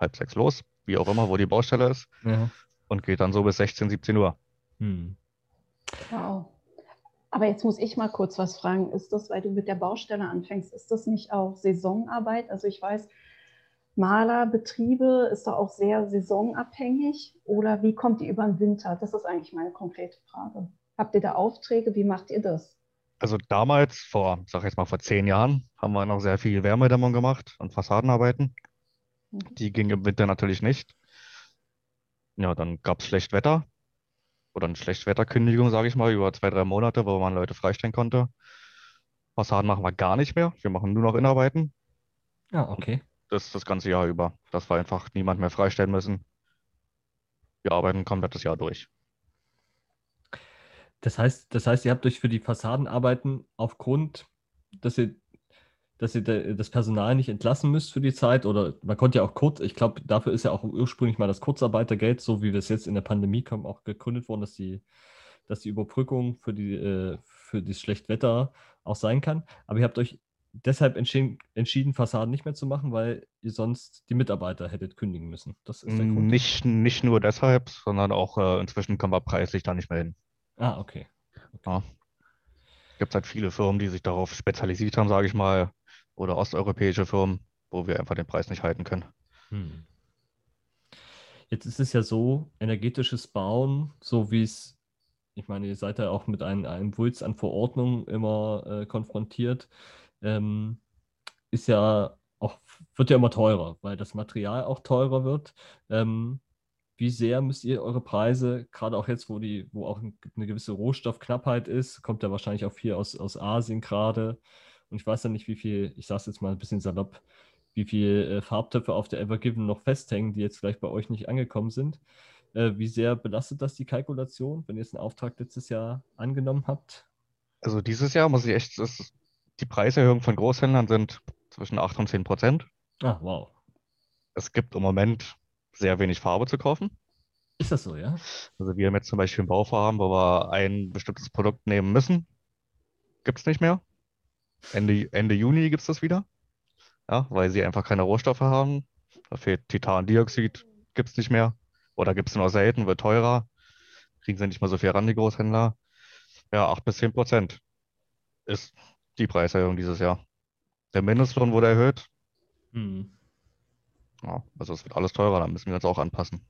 halb sechs los, wie auch immer, wo die Baustelle ist, Ja. und geht dann so bis 16, 17 Uhr. Hm. Wow. Aber jetzt muss ich mal kurz was fragen. Ist das, weil du mit der Baustelle anfängst, ist das nicht auch Saisonarbeit? Also ich weiß, Malerbetriebe ist da auch sehr saisonabhängig oder wie kommt ihr über den Winter? Das ist eigentlich meine konkrete Frage. Habt ihr da Aufträge? Wie macht ihr das? Also damals, vor, sag ich jetzt mal vor zehn Jahren, haben wir noch sehr viel Wärmedämmung gemacht und Fassadenarbeiten. Die ging im Winter natürlich nicht. Ja, dann gab es Schlechtwetter oder eine Schlechtwetterkündigung, sage ich mal, über zwei, drei Monate, wo man Leute freistellen konnte. Fassaden machen wir gar nicht mehr. Wir machen nur noch Innenarbeiten. Ja, okay. Das das ganze Jahr über, dass wir einfach niemand mehr freistellen müssen. Wir arbeiten komplett das Jahr durch. Das heißt, das heißt, ihr habt euch für die Fassadenarbeiten aufgrund, dass ihr dass ihr das Personal nicht entlassen müsst für die Zeit oder man konnte ja auch kurz, ich glaube, dafür ist ja auch ursprünglich mal das Kurzarbeitergeld, so wie wir es jetzt in der Pandemie kommen, auch gegründet worden, dass die, dass die Überbrückung für die, äh, für das Schlechtwetter auch sein kann. Aber ihr habt euch deshalb entschieden, entschieden, Fassaden nicht mehr zu machen, weil ihr sonst die Mitarbeiter hättet kündigen müssen. Das ist der Grund. Nicht, nicht nur deshalb, sondern auch äh, inzwischen kommen wir preislich da nicht mehr hin. Ah, okay. okay. Ja. Es gibt halt viele Firmen, die sich darauf spezialisiert haben, sage ich mal, oder osteuropäische Firmen, wo wir einfach den Preis nicht halten können. Hm. Jetzt ist es ja so, energetisches Bauen, so wie es, ich meine, ihr seid ja auch mit einem, einem Wulst an Verordnungen immer äh, konfrontiert, ähm, ist ja auch, wird ja immer teurer, weil das Material auch teurer wird. Ähm, wie sehr müsst ihr eure Preise, gerade auch jetzt, wo die, wo auch eine gewisse Rohstoffknappheit ist, kommt ja wahrscheinlich auch viel aus, aus Asien gerade, und ich weiß ja nicht, wie viel, ich sage es jetzt mal ein bisschen salopp, wie viel äh, Farbtöpfe auf der Evergiven noch festhängen, die jetzt vielleicht bei euch nicht angekommen sind. Äh, wie sehr belastet das die Kalkulation, wenn ihr jetzt einen Auftrag letztes Jahr angenommen habt? Also dieses Jahr muss ich echt, das, die Preiserhöhungen von Großhändlern sind zwischen 8 und 10 Prozent. Ah, wow. Es gibt im Moment sehr wenig Farbe zu kaufen. Ist das so, ja? Also wir haben jetzt zum Beispiel ein Bauvorhaben, wo wir ein bestimmtes Produkt nehmen müssen. Gibt es nicht mehr. Ende, Ende Juni gibt es das wieder. Ja, weil sie einfach keine Rohstoffe haben. Da fehlt Titandioxid, gibt es nicht mehr. Oder gibt es nur selten, wird teurer. Kriegen sie nicht mal so viel ran, die Großhändler. Ja, 8 bis 10 Prozent ist die Preiserhöhung dieses Jahr. Der Mindestlohn wurde erhöht. Hm. Ja, also es wird alles teurer, da müssen wir uns auch anpassen.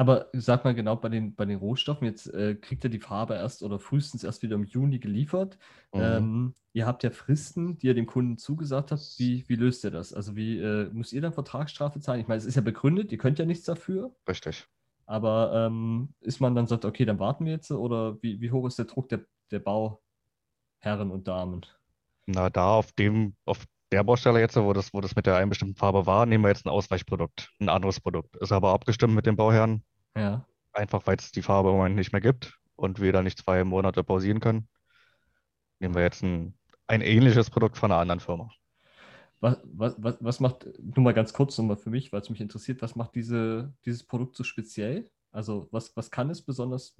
Aber sag mal genau bei den, bei den Rohstoffen, jetzt äh, kriegt ihr die Farbe erst oder frühestens erst wieder im Juni geliefert. Mhm. Ähm, ihr habt ja Fristen, die ihr dem Kunden zugesagt habt. Wie, wie löst ihr das? Also wie äh, müsst ihr dann Vertragsstrafe zahlen? Ich meine, es ist ja begründet, ihr könnt ja nichts dafür. Richtig. Aber ähm, ist man dann sagt, okay, dann warten wir jetzt oder wie, wie hoch ist der Druck der, der Bauherren und Damen? Na, da auf dem, auf der Baustelle jetzt, wo das, wo das mit der einen bestimmten Farbe war, nehmen wir jetzt ein Ausweichprodukt, ein anderes Produkt. Ist aber abgestimmt mit dem Bauherrn. Ja. Einfach weil es die Farbe im Moment nicht mehr gibt und wir da nicht zwei Monate pausieren können, nehmen wir jetzt ein, ein ähnliches Produkt von einer anderen Firma. Was, was, was, was macht, nur mal ganz kurz nochmal für mich, weil es mich interessiert, was macht diese, dieses Produkt so speziell? Also was, was kann es besonders?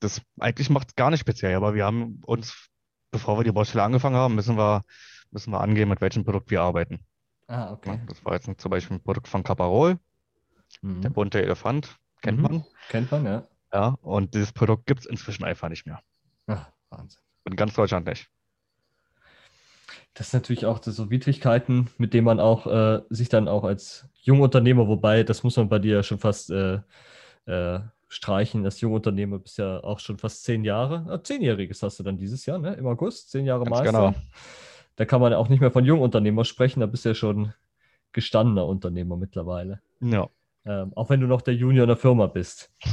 Das eigentlich macht es gar nicht speziell, aber wir haben uns, bevor wir die Baustelle angefangen haben, müssen wir müssen wir angehen, mit welchem Produkt wir arbeiten. Ah, okay. das war jetzt zum Beispiel ein Produkt von Caparol, mhm. der bunte Elefant, kennt mhm. man. Kennt man, ja. Ja, und dieses Produkt gibt es inzwischen einfach nicht mehr. Ach, Wahnsinn. In ganz Deutschland nicht. Das sind natürlich auch so Widrigkeiten, mit denen man auch äh, sich dann auch als Jungunternehmer, wobei das muss man bei dir ja schon fast äh, äh, streichen, als Jungunternehmer bist ja auch schon fast zehn Jahre, äh, zehnjähriges hast du dann dieses Jahr, ne? Im August, zehn Jahre Ganz Meister. Genau da kann man auch nicht mehr von Jungunternehmer sprechen, da bist du ja schon gestandener Unternehmer mittlerweile. Ja. Ähm, auch wenn du noch der Junior in der Firma bist. *laughs*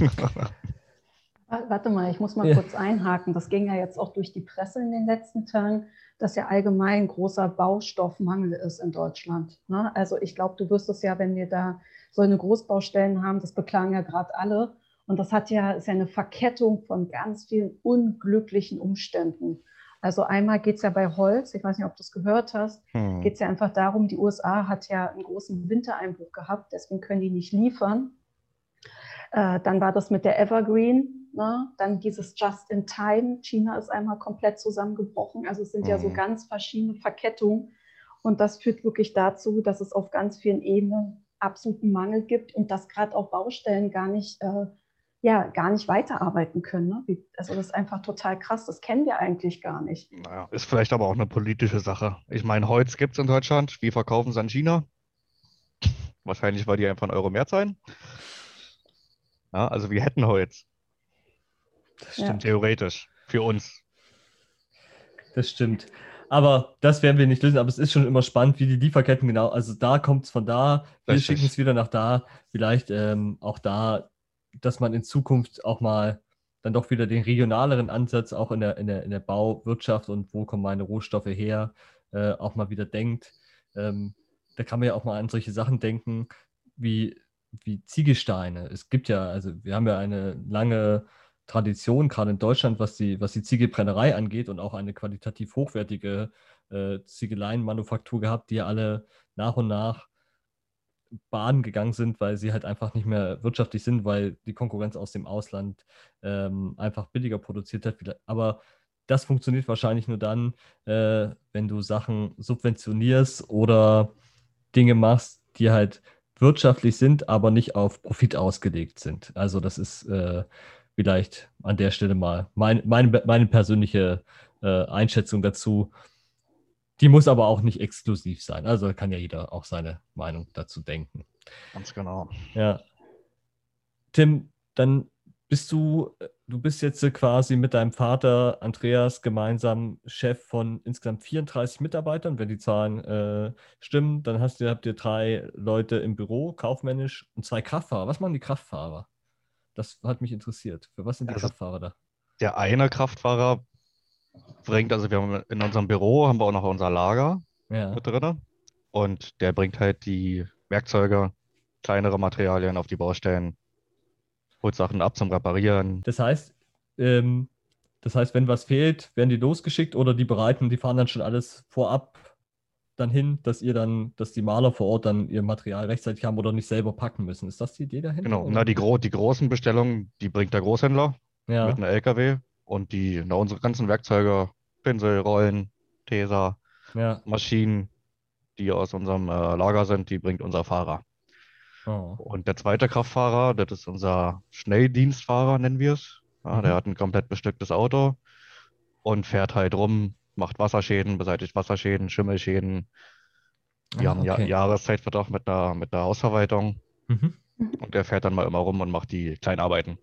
Warte mal, ich muss mal ja. kurz einhaken. Das ging ja jetzt auch durch die Presse in den letzten Tagen, dass ja allgemein großer Baustoffmangel ist in Deutschland. Ne? Also ich glaube, du wirst es ja, wenn wir da so eine Großbaustellen haben, das beklagen ja gerade alle. Und das hat ja, ist ja eine Verkettung von ganz vielen unglücklichen Umständen. Also einmal geht es ja bei Holz, ich weiß nicht, ob du es gehört hast, hm. geht es ja einfach darum, die USA hat ja einen großen Wintereinbruch gehabt, deswegen können die nicht liefern. Äh, dann war das mit der Evergreen, ne? dann dieses Just in Time. China ist einmal komplett zusammengebrochen. Also es sind hm. ja so hm. ganz verschiedene Verkettungen. Und das führt wirklich dazu, dass es auf ganz vielen Ebenen absoluten Mangel gibt und dass gerade auch Baustellen gar nicht äh, ja gar nicht weiterarbeiten können. Ne? Also das ist einfach total krass. Das kennen wir eigentlich gar nicht. Naja, ist vielleicht aber auch eine politische Sache. Ich meine, Holz gibt es in Deutschland. Wir verkaufen es an China. Wahrscheinlich, weil die einfach einen Euro mehr zahlen. Ja, also wir hätten Holz. Das stimmt. Ja. Theoretisch. Für uns. Das stimmt. Aber das werden wir nicht lösen. Aber es ist schon immer spannend, wie die Lieferketten genau. Also da kommt es von da, wir schicken es wieder nach da. Vielleicht ähm, auch da dass man in Zukunft auch mal dann doch wieder den regionaleren Ansatz auch in der, in der, in der Bauwirtschaft und wo kommen meine Rohstoffe her, äh, auch mal wieder denkt. Ähm, da kann man ja auch mal an solche Sachen denken, wie, wie Ziegelsteine. Es gibt ja, also wir haben ja eine lange Tradition, gerade in Deutschland, was die, was die Ziegelbrennerei angeht und auch eine qualitativ hochwertige äh, Ziegeleienmanufaktur gehabt, die alle nach und nach baden gegangen sind, weil sie halt einfach nicht mehr wirtschaftlich sind, weil die Konkurrenz aus dem Ausland ähm, einfach billiger produziert hat. Aber das funktioniert wahrscheinlich nur dann, äh, wenn du Sachen subventionierst oder Dinge machst, die halt wirtschaftlich sind, aber nicht auf Profit ausgelegt sind. Also das ist äh, vielleicht an der Stelle mal mein, meine, meine persönliche äh, Einschätzung dazu. Die muss aber auch nicht exklusiv sein. Also kann ja jeder auch seine Meinung dazu denken. Ganz genau. Ja. Tim, dann bist du, du bist jetzt quasi mit deinem Vater Andreas gemeinsam Chef von insgesamt 34 Mitarbeitern. Wenn die Zahlen äh, stimmen, dann hast du, habt ihr drei Leute im Büro, kaufmännisch und zwei Kraftfahrer. Was machen die Kraftfahrer? Das hat mich interessiert. Für was sind die also, Kraftfahrer da? Der eine Kraftfahrer bringt, also wir haben in unserem Büro haben wir auch noch unser Lager ja. mit drin. Und der bringt halt die Werkzeuge, kleinere Materialien auf die Baustellen, holt Sachen ab zum Reparieren. Das heißt, ähm, das heißt, wenn was fehlt, werden die losgeschickt oder die bereiten, die fahren dann schon alles vorab dann hin, dass ihr dann, dass die Maler vor Ort dann ihr Material rechtzeitig haben oder nicht selber packen müssen. Ist das die Idee dahinter? Genau, na, die, gro die großen Bestellungen, die bringt der Großhändler ja. mit einem LKW und die, na, unsere ganzen Werkzeuge, Pinsel, Rollen, Teser, ja. Maschinen, die aus unserem äh, Lager sind, die bringt unser Fahrer. Oh. Und der zweite Kraftfahrer, das ist unser Schnelldienstfahrer, nennen wir es. Ja, mhm. Der hat ein komplett bestücktes Auto und fährt halt rum, macht Wasserschäden, beseitigt Wasserschäden, Schimmelschäden. Wir ah, haben okay. ja Jahreszeitvertrag mit der, mit der Hausverwaltung. Mhm. Und der fährt dann mal immer rum und macht die kleinen Arbeiten.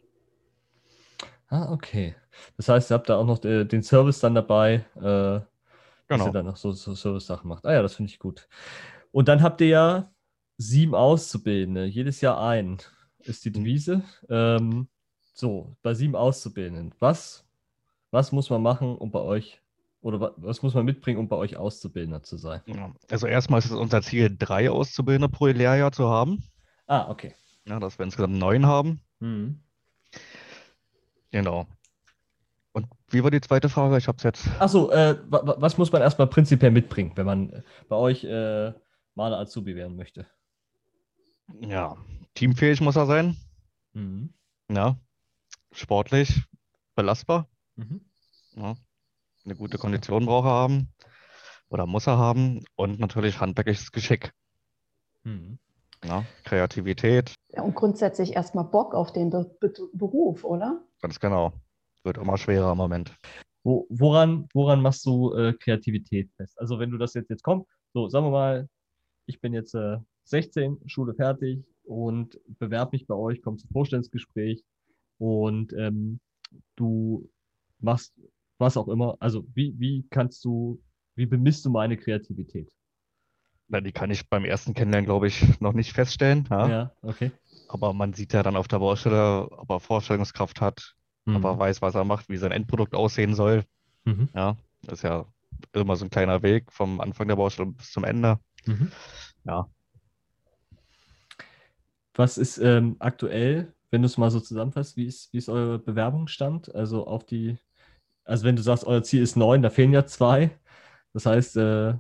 Ah, okay. Das heißt, ihr habt da auch noch äh, den Service dann dabei, äh, genau. dass ihr dann noch so, so Service-Sachen macht. Ah ja, das finde ich gut. Und dann habt ihr ja sieben Auszubildende, jedes Jahr ein, ist die mhm. Devise. Ähm, so, bei sieben Auszubildenden, was, was muss man machen, um bei euch, oder was muss man mitbringen, um bei euch Auszubildender zu sein? Also erstmal ist es unser Ziel, drei Auszubildende pro Lehrjahr zu haben. Ah, okay. Ja, dass wir insgesamt neun haben. Mhm. Genau. Und wie war die zweite Frage? Ich habe es jetzt. Achso, äh, was muss man erstmal prinzipiell mitbringen, wenn man bei euch äh, Maler Azubi werden möchte? Ja, teamfähig muss er sein. Mhm. Ja, sportlich, belastbar. Mhm. Ja, eine gute Kondition braucht er haben oder muss er haben und natürlich handwerkliches Geschick. Mhm. Ja, Kreativität. Ja, und grundsätzlich erstmal Bock auf den Be Be Beruf, oder? Ganz genau. Wird immer schwerer im Moment. Wo, woran, woran machst du äh, Kreativität fest? Also wenn du das jetzt, jetzt kommt, so sagen wir mal, ich bin jetzt äh, 16, Schule fertig und bewerbe mich bei euch, komme zum Vorstellungsgespräch und ähm, du machst was auch immer. Also wie, wie kannst du, wie bemisst du meine Kreativität? Na, die kann ich beim ersten Kennenlernen, glaube ich, noch nicht feststellen. Ja? ja, okay. Aber man sieht ja dann auf der Baustelle, ob er Vorstellungskraft hat, mhm. ob er weiß, was er macht, wie sein Endprodukt aussehen soll. Mhm. Ja, das ist ja immer so ein kleiner Weg vom Anfang der Baustelle bis zum Ende. Mhm. Ja, was ist ähm, aktuell, wenn du es mal so zusammenfasst, wie ist, wie ist euer Bewerbungsstand? Also auf die, also wenn du sagst, euer Ziel ist neun, da fehlen ja zwei. Das heißt, äh,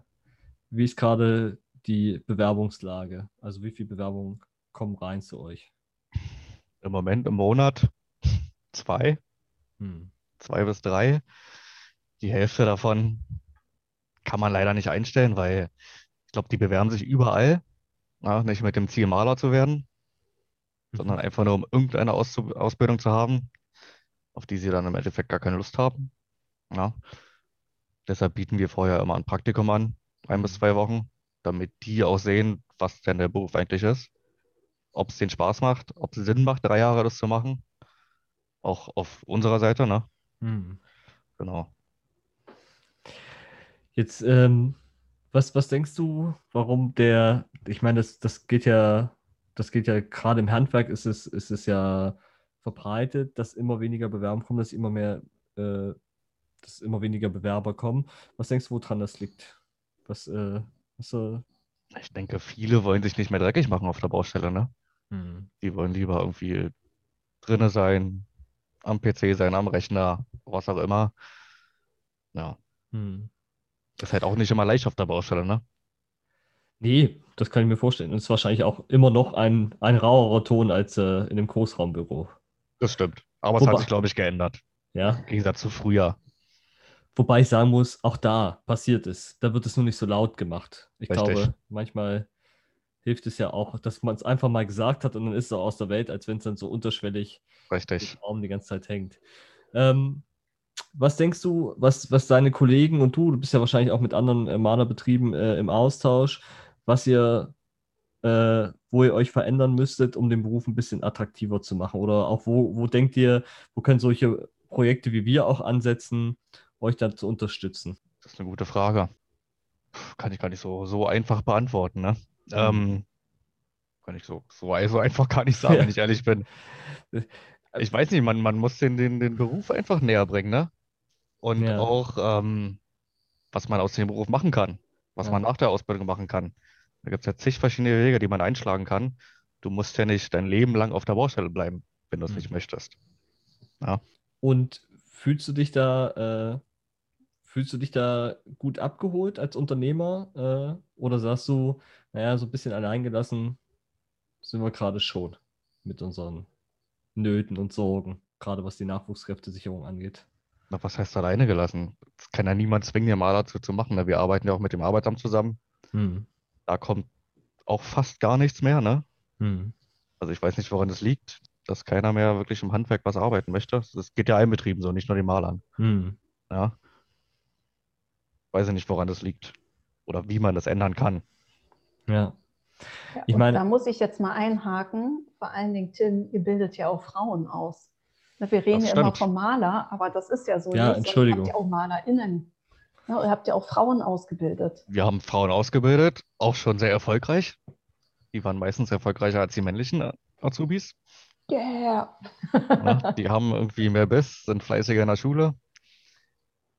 wie ist gerade die Bewerbungslage? Also wie viele Bewerbungen kommen rein zu euch? Im Moment im Monat zwei, hm. zwei bis drei. Die Hälfte davon kann man leider nicht einstellen, weil ich glaube, die bewerben sich überall, ja, nicht mit dem Ziel, Maler zu werden sondern einfach nur, um irgendeine Aus Ausbildung zu haben, auf die sie dann im Endeffekt gar keine Lust haben. Ja. Deshalb bieten wir vorher immer ein Praktikum an, ein bis zwei Wochen, damit die auch sehen, was denn der Beruf eigentlich ist. Ob es den Spaß macht, ob es Sinn macht, drei Jahre das zu machen. Auch auf unserer Seite, ne? Hm. Genau. Jetzt, ähm, was, was denkst du, warum der, ich meine, das, das geht ja das geht ja gerade im Handwerk ist es, ist es ja verbreitet, dass immer weniger Bewerber kommen, dass immer mehr, äh, dass immer weniger Bewerber kommen. Was denkst du, woran das liegt? Was, äh, was äh... Ich denke, viele wollen sich nicht mehr dreckig machen auf der Baustelle, ne? Hm. Die wollen lieber irgendwie drinne sein, am PC sein, am Rechner, was auch immer. Ja, Hm. ist halt auch nicht immer leicht auf der Baustelle, ne? Nee, das kann ich mir vorstellen. Und es ist wahrscheinlich auch immer noch ein, ein rauerer Ton als äh, in einem Großraumbüro. Das stimmt. Aber es hat Wobei- sich, glaube ich, geändert. Ja. Im Gegensatz zu früher. Wobei ich sagen muss, auch da passiert es. Da wird es nur nicht so laut gemacht. Ich Richtig. glaube, manchmal hilft es ja auch, dass man es einfach mal gesagt hat und dann ist es auch aus der Welt, als wenn es dann so unterschwellig Richtig. im Raum die ganze Zeit hängt. Ähm, was denkst du, was, was deine Kollegen und du, du bist ja wahrscheinlich auch mit anderen äh, Malerbetrieben äh, im Austausch, was ihr, äh, wo ihr euch verändern müsstet, um den Beruf ein bisschen attraktiver zu machen? Oder auch wo, wo denkt ihr, wo können solche Projekte wie wir auch ansetzen, euch dann zu unterstützen? Das ist eine gute Frage. Kann ich gar nicht so, so einfach beantworten, ne? Ähm, kann ich so, so, so einfach gar nicht sagen, *laughs* Ja. wenn ich ehrlich bin. Ich weiß nicht, man, man muss den, den, den Beruf einfach näher bringen, ne? Und Ja. auch, ähm, was man aus dem Beruf machen kann, was Ja. man nach der Ausbildung machen kann. Da gibt es ja zig verschiedene Wege, die man einschlagen kann. Du musst ja nicht dein Leben lang auf der Baustelle bleiben, wenn du es Mhm. nicht möchtest. Und fühlst du dich da, äh, fühlst du dich da gut abgeholt als Unternehmer? Äh, oder sagst du, naja, so ein bisschen alleingelassen sind wir gerade schon mit unseren Nöten und Sorgen, gerade was die Nachwuchskräftesicherung angeht? Na, was heißt alleine gelassen? Das kann ja niemand zwingen, den Maler zu, zu machen. Ne? Wir arbeiten ja auch mit dem Arbeitsamt zusammen. Hm. Da kommt auch fast gar nichts mehr, ne? Hm. Also ich weiß nicht, woran das liegt, dass keiner mehr wirklich im Handwerk was arbeiten möchte. Das geht ja allen Betrieben so, nicht nur den Malern. Hm. Ja. Weiß ich nicht, woran das liegt. Oder wie man das ändern kann. Ja. Ja, Ich und meine- da muss ich jetzt mal einhaken. Vor allen Dingen, Tim, ihr bildet ja auch Frauen aus. Ne, Wir reden ja immer vom Maler, aber das ist ja so Ja, nicht, Entschuldigung. Ihr habt ja auch MalerInnen. Ne, ihr habt ja auch Frauen ausgebildet. Wir haben Frauen ausgebildet, auch schon sehr erfolgreich. Die waren meistens erfolgreicher als die männlichen Azubis. Yeah. Ne? Die haben irgendwie mehr Biss, sind fleißiger in der Schule.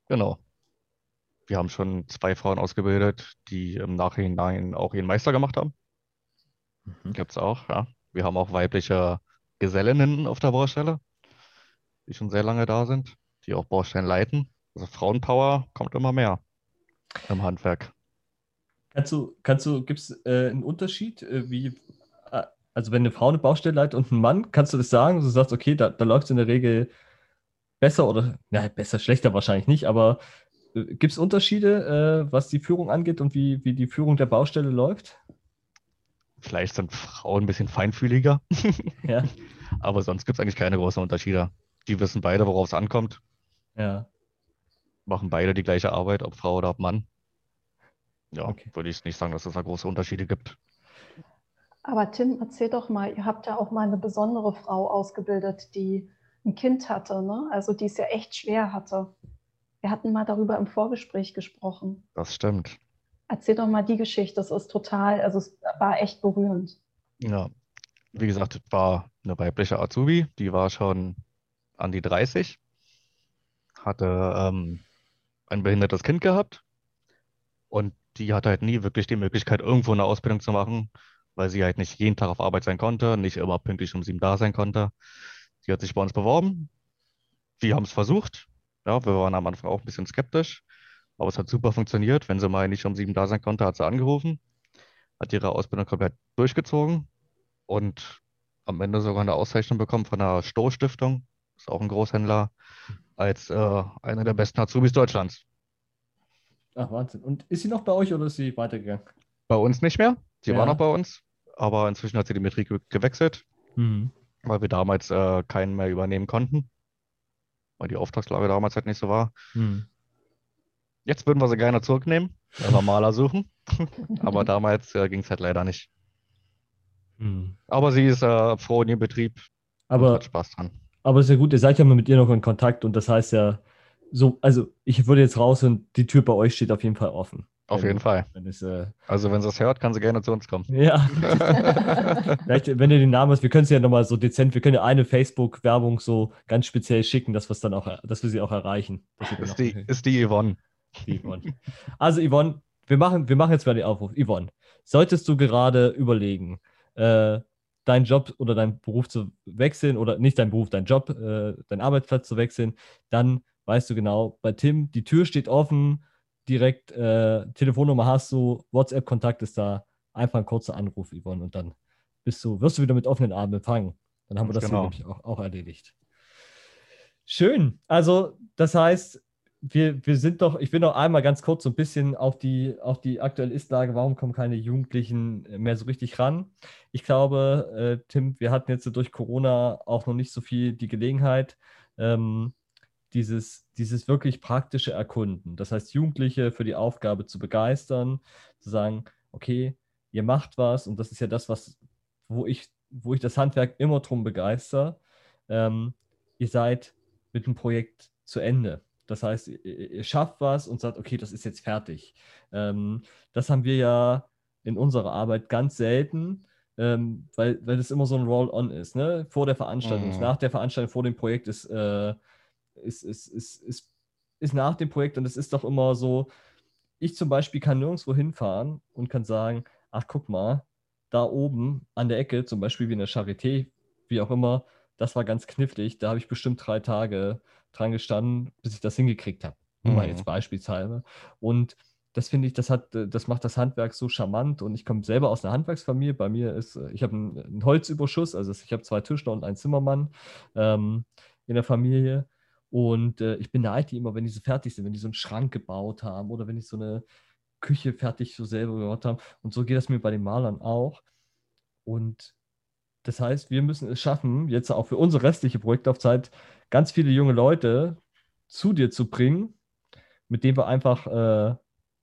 Genau. Wir haben schon zwei Frauen ausgebildet, die im Nachhinein auch ihren Meister gemacht haben. Mhm. Gibt's auch, ja. Wir haben auch weibliche Gesellinnen auf der Baustelle, die schon sehr lange da sind, die auch Baustellen leiten. Also Frauenpower kommt immer mehr im Handwerk. Kannst du, kannst du, gibt es äh, einen Unterschied, äh, wie, äh, also wenn eine Frau eine Baustelle leitet und ein Mann, kannst du das sagen? Du sagst, okay, da, da läuft es in der Regel besser oder, na, besser, schlechter wahrscheinlich nicht, aber gibt es Unterschiede, äh, was die Führung angeht und wie, wie die Führung der Baustelle läuft? Vielleicht sind Frauen ein bisschen feinfühliger, *laughs* Ja, aber sonst gibt es eigentlich keine großen Unterschiede. Die wissen beide, worauf es ankommt, ja, machen beide die gleiche Arbeit, ob Frau oder ob Mann. Ja, Okay. würde ich nicht sagen, dass es da große Unterschiede gibt. Aber Tim, erzähl doch mal, ihr habt ja auch mal eine besondere Frau ausgebildet, die ein Kind hatte, ne? Also die es ja echt schwer hatte. Wir hatten mal darüber im Vorgespräch gesprochen. Das stimmt. Erzähl doch mal die Geschichte. Das ist total, also es war echt berührend. Ja, wie gesagt, es war eine weibliche Azubi, die war schon an die 30, hatte ähm, ein behindertes Kind gehabt und die hatte halt nie wirklich die Möglichkeit, irgendwo eine Ausbildung zu machen, weil sie halt nicht jeden Tag auf Arbeit sein konnte, nicht immer pünktlich um sieben da sein konnte. Sie hat sich bei uns beworben. Wir haben es versucht. Ja, wir waren am Anfang auch ein bisschen skeptisch, aber es hat super funktioniert. Wenn sie mal nicht um sieben da sein konnte, hat sie angerufen, hat ihre Ausbildung komplett durchgezogen und am Ende sogar eine Auszeichnung bekommen von der Stoh Stiftung, ist auch ein Großhändler, als äh, einer der besten Azubis Deutschlands. ach Wahnsinn. Und ist sie noch bei euch oder ist sie weitergegangen? Bei uns nicht mehr, sie war Ja. noch bei uns, aber inzwischen hat sie die Metrik ge- gewechselt, Mhm. weil wir damals äh, keinen mehr übernehmen konnten, weil die Auftragslage damals halt nicht so war. Mhm. Jetzt würden wir sie gerne zurücknehmen, wenn wir Maler suchen, *laughs* aber damals äh, ging es halt leider nicht. Mhm. Aber sie ist äh, froh in ihrem Betrieb Aber hat Spaß dran. Aber ist ja gut, ihr seid ja mal mit ihr noch in Kontakt und das heißt ja, so, also ich würde jetzt raus und die Tür bei euch steht auf jeden Fall offen. Auf Wenn- jeden Fall. Wenn es, äh, Also wenn sie es hört, kann sie gerne zu uns kommen. ja, *laughs* vielleicht, wenn ihr den Namen hast, wir können es ja nochmal so dezent, wir können ja eine Facebook-Werbung so ganz speziell schicken, dass wir es dann auch, dass wir sie auch erreichen. Ist die, ist die Yvonne. die Yvonne. Also Yvonne, wir machen, wir machen jetzt mal den Aufruf. Yvonne, solltest du gerade überlegen, äh, deinen Job oder deinen Beruf zu wechseln oder nicht deinen Beruf, deinen Job, äh, deinen Arbeitsplatz zu wechseln, dann weißt du genau, bei Tim, die Tür steht offen, direkt äh, Telefonnummer hast du, WhatsApp-Kontakt ist da, einfach ein kurzer Anruf, Yvonne, und dann bist du, wirst du wieder mit offenen Armen empfangen. Dann haben wir das genau. auch, auch erledigt. Schön. Also, das heißt, wir, wir sind doch, ich will noch einmal ganz kurz so ein bisschen auf die, auf die aktuelle Ist-Lage, warum kommen keine Jugendlichen mehr so richtig ran? Ich glaube, äh, Tim, wir hatten jetzt durch Corona auch noch nicht so viel die Gelegenheit, ähm, dieses, dieses wirklich praktische Erkunden. Das heißt, Jugendliche für die Aufgabe zu begeistern, zu sagen, okay, ihr macht was und das ist ja das, was, wo ich, wo ich das Handwerk immer drum begeister. Ähm, ihr seid mit dem Projekt zu Ende. Das heißt, ihr, ihr, schafft was und sagt, okay, das ist jetzt fertig. Ähm, das haben wir ja in unserer Arbeit ganz selten, ähm, weil, weil das immer so ein Roll-on ist. Ne? Vor der Veranstaltung, mhm. nach der Veranstaltung, vor dem Projekt ist, äh, ist, ist, ist, ist, ist nach dem Projekt und es ist doch immer so, ich zum Beispiel kann nirgendwo hinfahren und kann sagen, ach guck mal, da oben an der Ecke, zum Beispiel wie in der Charité, wie auch immer, das war ganz knifflig. Da habe ich bestimmt drei Tage dran gestanden, bis ich das hingekriegt habe. Nur mhm. mal jetzt beispielsweise. Und das finde ich, das hat, das macht das Handwerk so charmant und ich komme selber aus einer Handwerksfamilie. Bei mir ist, ich habe einen, einen, Holzüberschuss, also ich habe zwei Tischler und einen Zimmermann ähm, in der Familie. Und äh, ich beneide die immer, wenn die so fertig sind, wenn die so einen Schrank gebaut haben oder wenn die so eine Küche fertig so selber gebaut haben. Und so geht das mir bei den Malern auch. Und das heißt, wir müssen es schaffen, jetzt auch für unsere restliche Projektaufzeit ganz viele junge Leute zu dir zu bringen, mit denen wir einfach äh,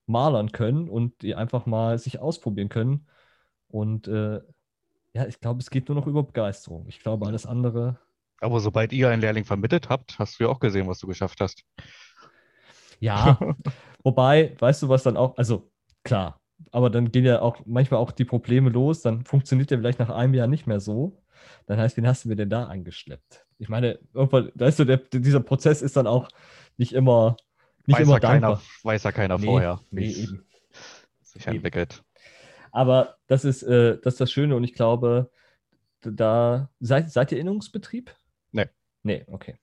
malern können und die einfach mal sich ausprobieren können. Und äh, ja, ich glaube, es geht nur noch über Begeisterung. Ich glaube, alles andere. Aber sobald ihr einen Lehrling vermittelt habt, hast du ja auch gesehen, was du geschafft hast. Ja, *laughs* wobei, weißt du, was dann auch, also klar, aber dann gehen ja auch manchmal auch die Probleme los, dann funktioniert der vielleicht nach einem Jahr nicht mehr so. Dann heißt, wen hast du mir denn da angeschleppt? Ich meine, irgendwann, weißt du, der, dieser Prozess ist dann auch nicht immer, nicht weiß immer ja dankbar. Keiner, weiß ja keiner nee, vorher, wie nee, eben. sich entwickelt. Aber das ist, äh, das ist das Schöne und ich glaube, da seid, seid ihr Innungsbetrieb? Nee. Nee, okay.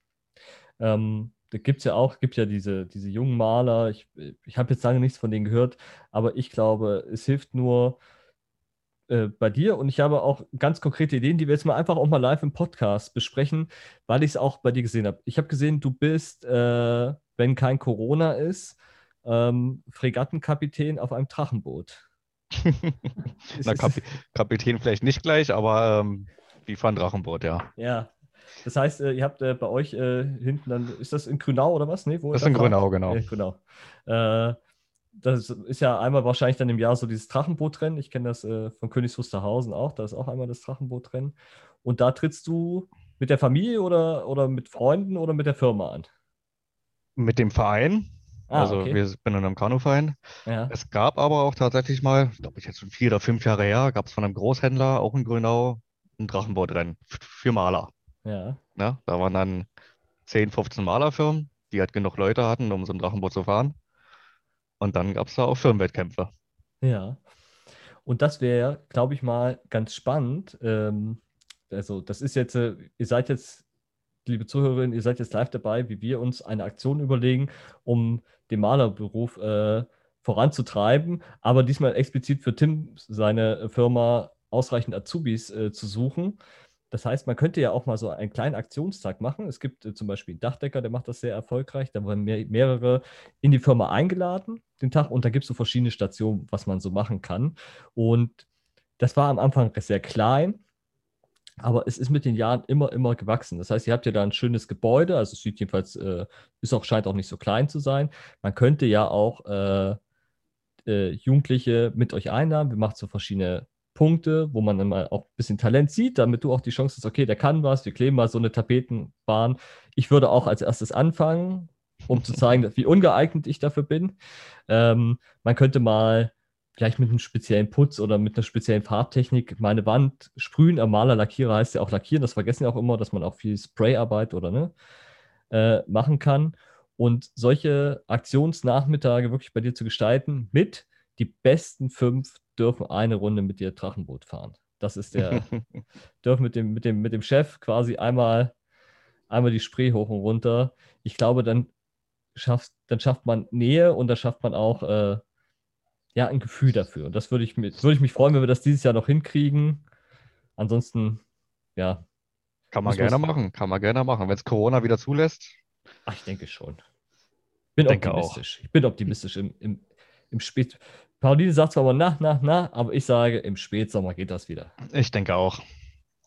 Ähm, da gibt es ja auch, gibt ja diese, diese jungen Maler, ich, ich habe jetzt lange nichts von denen gehört, aber ich glaube, es hilft nur äh, bei dir und ich habe auch ganz konkrete Ideen, die wir jetzt mal einfach auch mal live im Podcast besprechen, weil ich es auch bei dir gesehen habe. Ich habe gesehen, du bist, äh, wenn kein Corona ist, ähm, Fregattenkapitän auf einem Drachenboot. *laughs* Na, Kap Kapitän vielleicht nicht gleich, aber ähm, wie von Drachenboot, ja. Ja, das heißt, äh, ihr habt äh, bei euch äh, hinten dann, ist das in Grünau oder was? Nee, wo das ist in Grünau, genau. Äh, genau. das ist ja einmal wahrscheinlich dann im Jahr so dieses Drachenbootrennen. Ich kenne das von Königs Wusterhausen auch. Da ist auch einmal das Drachenbootrennen. Und da trittst du mit der Familie oder, oder mit Freunden oder mit der Firma an? Mit dem Verein. Ah, also okay. wir sind in einem Kanuverein. Ja. Es gab aber auch tatsächlich mal, glaube ich jetzt schon vier oder fünf Jahre her, gab es von einem Großhändler auch in Grünau ein Drachenbootrennen für Maler. Ja. ja. Da waren dann 10, 15 Malerfirmen, die halt genug Leute hatten, um so ein Drachenboot zu fahren. Und dann gab es da auch Firmenwettkämpfe. Ja. Und das wäre, glaube ich mal, ganz spannend. Ähm, also, das ist jetzt, äh, ihr seid jetzt, liebe Zuhörerinnen, ihr seid jetzt live dabei, wie wir uns eine Aktion überlegen, um den Malerberuf äh, voranzutreiben, aber diesmal explizit für Tim, seine Firma, ausreichend Azubis äh, zu suchen. Das heißt, man könnte ja auch mal so einen kleinen Aktionstag machen. Es gibt äh, zum Beispiel einen Dachdecker, der macht das sehr erfolgreich. Da wurden mehr, mehrere in die Firma eingeladen, den Tag, und da gibt es so verschiedene Stationen, was man so machen kann. Und das war am Anfang sehr klein, aber es ist mit den Jahren immer, immer gewachsen. Das heißt, ihr habt ja da ein schönes Gebäude, also es sieht jedenfalls, äh, ist auch, scheint auch nicht so klein zu sein. Man könnte ja auch äh, äh, Jugendliche mit euch einladen. Wir machen so verschiedene Punkte, wo man dann mal auch ein bisschen Talent sieht, damit du auch die Chance hast, okay, der kann was, wir kleben mal so eine Tapetenbahn. Ich würde auch als erstes anfangen, um zu zeigen, *laughs* wie ungeeignet ich dafür bin. Ähm, man könnte mal vielleicht mit einem speziellen Putz oder mit einer speziellen Farbtechnik meine Wand sprühen. Am Maler, Lackierer heißt ja auch lackieren. Das vergessen ja auch immer, dass man auch viel Sprayarbeit oder ne, äh, machen kann. Und solche Aktionsnachmittage wirklich bei dir zu gestalten mit die besten fünf dürfen eine Runde mit dir Drachenboot fahren. Das ist der, *laughs* dürfen mit dem, mit dem, mit dem Chef quasi einmal, einmal die Spree hoch und runter. Ich glaube, dann schafft, dann schafft man Nähe und dann schafft man auch äh, ja, ein Gefühl dafür. Und das würde ich, würde ich mich freuen, wenn wir das dieses Jahr noch hinkriegen. Ansonsten, ja. Kann man gerne machen, kann man gerne machen. Wenn es Corona wieder zulässt. Ach, ich denke schon. Bin denke optimistisch. Auch. Ich bin optimistisch im, im, im Spät. Pauline sagt zwar mal na, na, na, aber ich sage, im Spätsommer geht das wieder. Ich denke auch.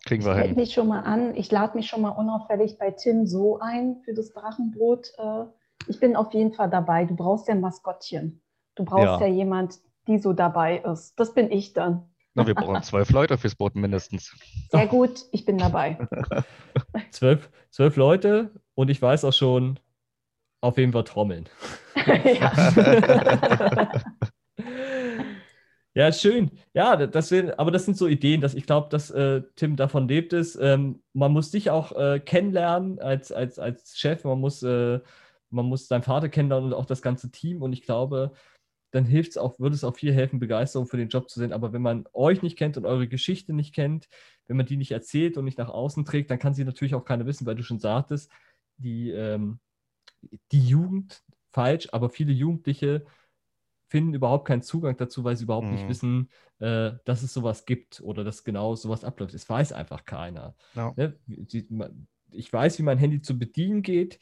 Kriegen wir ich hin. mich schon mal an. Ich lade mich schon mal unauffällig bei Tim so ein für das Drachenbrot. Äh, ich bin auf jeden Fall dabei. Du brauchst ja ein Maskottchen. Du brauchst ja, ja jemand, die so dabei ist. Das bin ich dann. Na, wir brauchen *laughs* zwölf Leute fürs Boot mindestens. Sehr gut, ich bin dabei. *laughs* zwölf, zwölf Leute und ich weiß auch schon, auf wen wir trommeln. *laughs* ja. Ja, schön. Ja, das sind, aber das sind so Ideen, dass ich glaube, dass äh, Tim davon lebt es. Ähm, man muss dich auch äh, kennenlernen als, als, als Chef. Man muss, äh, man muss deinen Vater kennenlernen und auch das ganze Team. Und ich glaube, dann hilft es auch, würde es auch viel helfen, Begeisterung für den Job zu sehen. Aber wenn man euch nicht kennt und eure Geschichte nicht kennt, wenn man die nicht erzählt und nicht nach außen trägt, dann kann sie natürlich auch keiner wissen, weil du schon sagtest, die, ähm, die Jugend falsch, aber viele Jugendliche finden überhaupt keinen Zugang dazu, weil sie überhaupt mhm. nicht wissen, äh, dass es sowas gibt oder dass genau sowas abläuft. Es weiß einfach keiner. Ja. Ne? Ich weiß, wie mein Handy zu bedienen geht.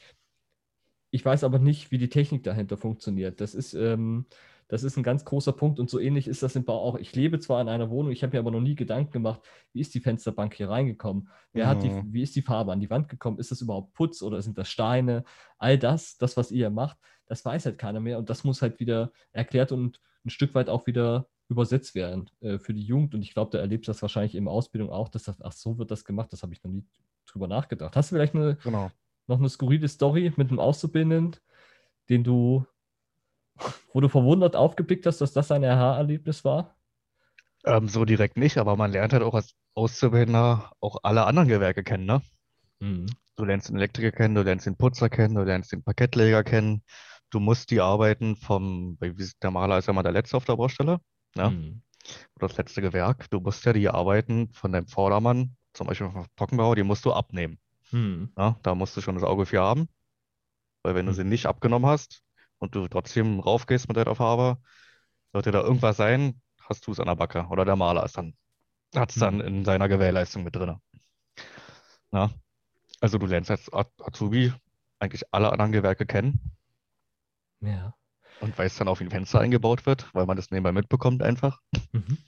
Ich weiß aber nicht, wie die Technik dahinter funktioniert. Das ist, ähm, das ist ein ganz großer Punkt und so ähnlich ist das im Bau auch. Ich lebe zwar in einer Wohnung, ich habe mir aber noch nie Gedanken gemacht, wie ist die Fensterbank hier reingekommen? Wer mhm. hat die, mhm. wie ist die Farbe an die Wand gekommen? Ist das überhaupt Putz oder sind das Steine? All das, das, was ihr macht, das weiß halt keiner mehr und das muss halt wieder erklärt und ein Stück weit auch wieder übersetzt werden äh, für die Jugend. Und ich glaube, da erlebst du das wahrscheinlich in der Ausbildung auch, dass das, ach, so wird das gemacht, das habe ich noch nie drüber nachgedacht. Hast du vielleicht eine, genau. noch eine skurrile Story mit einem Auszubildenden, den du, wo du verwundert aufgeblickt hast, dass das ein Aha-Erlebnis war? Ähm, so direkt nicht, aber man lernt halt auch als Auszubildender auch alle anderen Gewerke kennen, ne? Mhm. Du lernst den Elektriker kennen, du lernst den Putzer kennen, du lernst den Parkettleger kennen, du musst die Arbeiten vom, der Maler ist ja mal der Letzte auf der Baustelle, ne? Mhm. Oder das letzte Gewerk. Du musst ja die Arbeiten von deinem Vordermann, zum Beispiel vom Trockenbau, die musst du abnehmen. Mhm. Ja, da musst du schon das Auge für haben. Weil wenn du sie mhm. nicht abgenommen hast und du trotzdem raufgehst mit deiner Farbe, sollte da irgendwas sein, hast du es an der Backe. Oder der Maler ist dann, hat es dann mhm. in seiner Gewährleistung mit drin. Ja, also du lernst als Azubi eigentlich alle anderen Gewerke kennen ja. Und weil es dann auf ein Fenster eingebaut wird, weil man das nebenbei mitbekommt einfach. Mhm.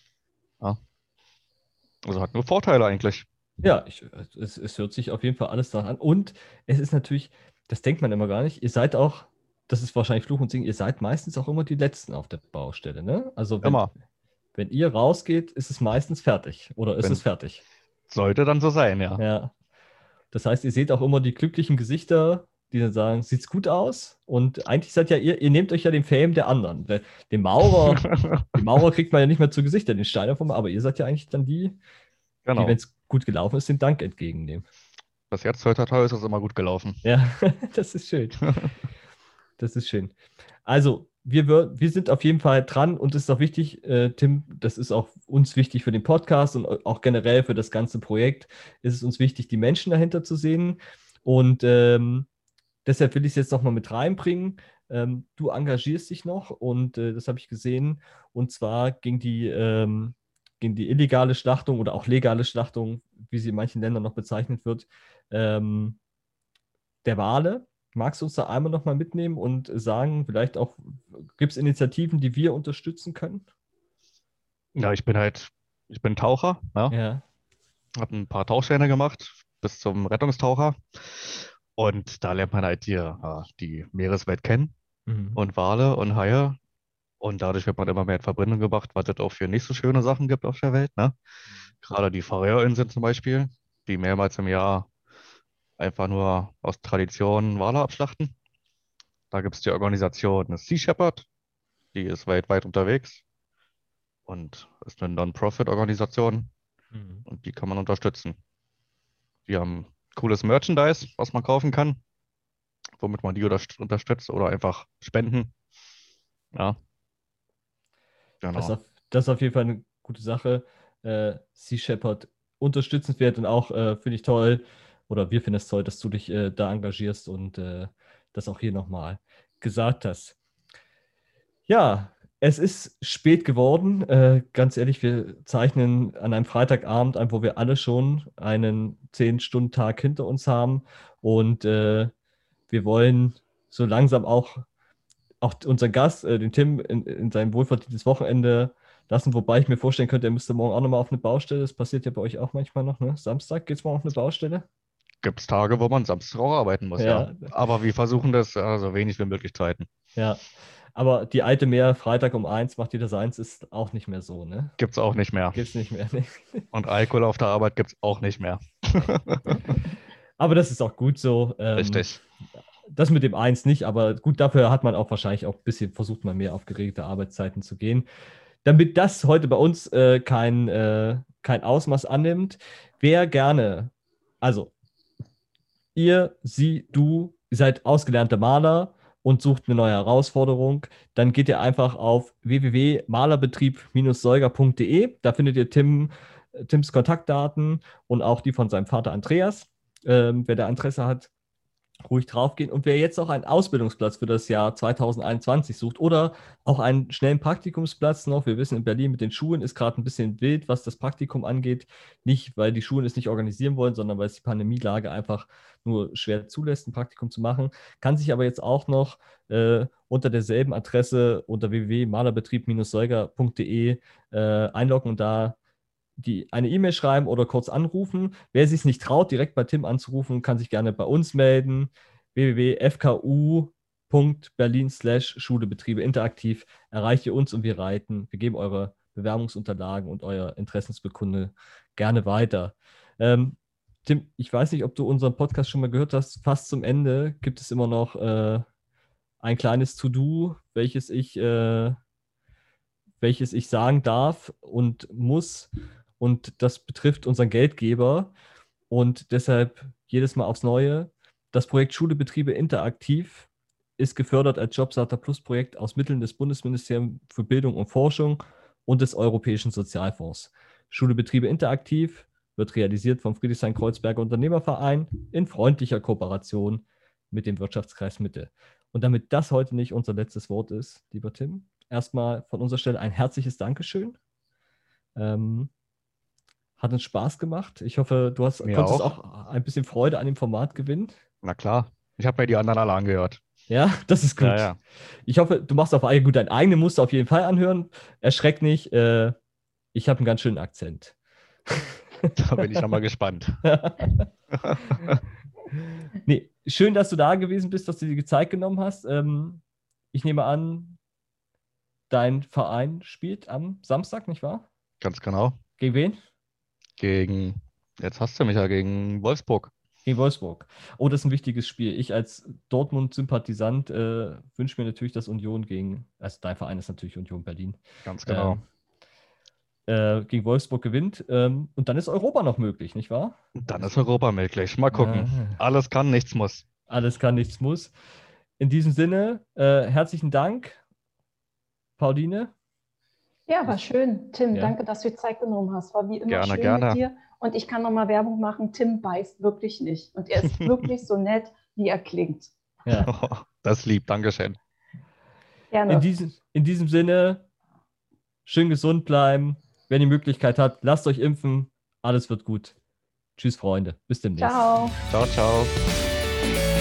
Ja. Also hat nur Vorteile eigentlich. Ja, ich, es, es hört sich auf jeden Fall alles daran an. Und es ist natürlich, das denkt man immer gar nicht, ihr seid auch, das ist wahrscheinlich Fluch und Singen, ihr seid meistens auch immer die Letzten auf der Baustelle. Ne? Also wenn, immer. wenn ihr rausgeht, ist es meistens fertig oder ist wenn, es fertig. Sollte dann so sein, ja. Ja. Das heißt, ihr seht auch immer die glücklichen Gesichter die dann sagen, sieht's gut aus. Und eigentlich seid ja ihr, ihr nehmt euch ja den Fame der anderen. Den Maurer, *laughs* den Maurer kriegt man ja nicht mehr zu Gesicht, den Steiner vom, aber ihr seid ja eigentlich dann die, genau. die, wenn es gut gelaufen ist, den Dank entgegennehmen. Das jetzt heute ist es immer gut gelaufen. Ja, *laughs* das ist schön. *laughs* Das ist schön. Also, wir, wir sind auf jeden Fall dran und es ist auch wichtig, äh, Tim, das ist auch uns wichtig für den Podcast und auch generell für das ganze Projekt, ist es uns wichtig, die Menschen dahinter zu sehen. Und ähm, Deshalb will ich es jetzt nochmal mit reinbringen. Ähm, du engagierst dich noch und äh, das habe ich gesehen. Und zwar ging die, ähm, ging die illegale Schlachtung oder auch legale Schlachtung, wie sie in manchen Ländern noch bezeichnet wird, ähm, der Wale. Magst du uns da einmal nochmal mitnehmen und sagen, vielleicht auch, gibt es Initiativen, die wir unterstützen können? Ja, ich bin halt, ich bin Taucher. Ja. ja. Habe ein paar Tauchscheine gemacht bis zum Rettungstaucher und da lernt man halt die, die Meereswelt kennen mhm. und Wale und Haie. Und dadurch wird man immer mehr in Verbindung gebracht, was es auch für nicht so schöne Sachen gibt auf der Welt. Ne? Mhm. Gerade die Färöerinseln zum Beispiel, die mehrmals im Jahr einfach nur aus Tradition Wale abschlachten. Da gibt es die Organisation Sea Shepherd, die ist weltweit unterwegs und ist eine Non-Profit-Organisation mhm. und die kann man unterstützen. Die haben cooles Merchandise, was man kaufen kann, womit man die unterstützt oder einfach spenden. Ja. Genau. Das, ist auf, das ist auf jeden Fall eine gute Sache. äh, Sea Shepherd unterstützenswert und auch äh, finde ich toll, oder wir finden es toll, dass du dich äh, da engagierst und äh, das auch hier nochmal gesagt hast. Ja, es ist spät geworden. Äh, ganz ehrlich, wir zeichnen an einem Freitagabend ein, wo wir alle schon einen 10-Stunden-Tag hinter uns haben. Und äh, wir wollen so langsam auch, auch unseren Gast, äh, den Tim, in, in sein wohlverdientes Wochenende lassen, wobei ich mir vorstellen könnte, er müsste morgen auch nochmal auf eine Baustelle. Das passiert ja bei euch auch manchmal noch, ne? Samstag geht es morgen auf eine Baustelle? Gibt es Tage, wo man Samstag auch arbeiten muss, ja. ja. Aber wir versuchen das äh, so wenig wie möglich zu halten. Ja. Aber die alte Mehr, Freitag um eins macht jeder seins, ist auch nicht mehr so, ne? Gibt es auch nicht mehr. Gibt es nicht mehr. Ne? *laughs* Und Alkohol auf der Arbeit gibt es auch nicht mehr. *laughs* aber das ist auch gut so. Ähm, Richtig. Das mit dem Eins nicht, aber gut, dafür hat man auch wahrscheinlich auch ein bisschen versucht, mal mehr auf geregelte Arbeitszeiten zu gehen. Damit das heute bei uns äh, kein, äh, kein Ausmaß annimmt, wer gerne, also ihr, sie, du, seid ausgelernte Maler und sucht eine neue Herausforderung, dann geht ihr einfach auf www.malerbetrieb-säuger.de. Da findet ihr Tim, Tims Kontaktdaten und auch die von seinem Vater Andreas. Ähm, wer da Interesse hat, ruhig draufgehen. Und wer jetzt auch einen Ausbildungsplatz für das Jahr 2021 sucht oder auch einen schnellen Praktikumsplatz noch, wir wissen, in Berlin mit den Schulen ist gerade ein bisschen wild, was das Praktikum angeht. Nicht, weil die Schulen es nicht organisieren wollen, sondern weil es die Pandemielage einfach nur schwer zulässt, ein Praktikum zu machen. Kann sich aber jetzt auch noch äh, unter derselben Adresse unter www.malerbetrieb-säuger.de äh, einloggen und da die eine E-Mail schreiben oder kurz anrufen. Wer sich nicht traut, direkt bei Tim anzurufen, kann sich gerne bei uns melden. www.fku.berlin slash Schulebetriebe interaktiv erreicht ihr uns und wir reiten. Wir geben eure Bewerbungsunterlagen und euer Interessensbekunde gerne weiter. Ähm, Tim, ich weiß nicht, ob du unseren Podcast schon mal gehört hast. Fast zum Ende gibt es immer noch äh, ein kleines To-Do, welches ich, äh, welches ich sagen darf und muss. Und das betrifft unseren Geldgeber. Und deshalb jedes Mal aufs Neue. Das Projekt Schulebetriebe interaktiv ist gefördert als Jobsata Plus Projekt aus Mitteln des Bundesministeriums für Bildung und Forschung und des Europäischen Sozialfonds. Schulebetriebe interaktiv wird realisiert vom Friedrichshain-Kreuzberger Unternehmerverein in freundlicher Kooperation mit dem Wirtschaftskreis Mitte. Und damit das heute nicht unser letztes Wort ist, lieber Tim, erstmal von unserer Stelle ein herzliches Dankeschön. Ähm, hat uns Spaß gemacht. Ich hoffe, du hast, mir konntest auch. auch ein bisschen Freude an dem Format gewinnen. Na klar, ich habe mir die anderen alle angehört. Ja, *laughs* das ist gut. Ja, ja. Ich hoffe, du machst auf gut, dein eigene musst du auf jeden Fall anhören. Erschreck nicht, äh, ich habe einen ganz schönen Akzent. *laughs* Da bin ich nochmal gespannt. *laughs* nee, schön, dass du da gewesen bist, dass du dir die Zeit genommen hast. Ähm, ich nehme an, dein Verein spielt am Samstag, nicht wahr? Ganz genau. Gegen wen? Gegen, jetzt hast du mich ja, gegen Wolfsburg. Gegen Wolfsburg. Oh, das ist ein wichtiges Spiel. Ich als Dortmund-Sympathisant äh, wünsche mir natürlich, dass Union gegen, also dein Verein ist natürlich Union Berlin. Ganz genau. Ähm, äh, gegen Wolfsburg gewinnt. Ähm, und dann ist Europa noch möglich, nicht wahr? Dann ist Europa möglich. Mal gucken. Ja. Alles kann, nichts muss. Alles kann, nichts muss. In diesem Sinne, äh, herzlichen Dank, Pauline. Ja, war schön. Tim, Ja. danke, dass du dir Zeit genommen hast. War wie immer Gerne, schön gerne. mit dir. Und ich kann nochmal Werbung machen. Tim beißt wirklich nicht. Und er ist *laughs* wirklich so nett, wie er klingt. Ja. *laughs* Das ist lieb, Dankeschön. Gerne. In diesem, in diesem Sinne, schön gesund bleiben. Wenn ihr die Möglichkeit habt, lasst euch impfen. Alles wird gut. Tschüss, Freunde. Bis demnächst. Ciao. Ciao, ciao.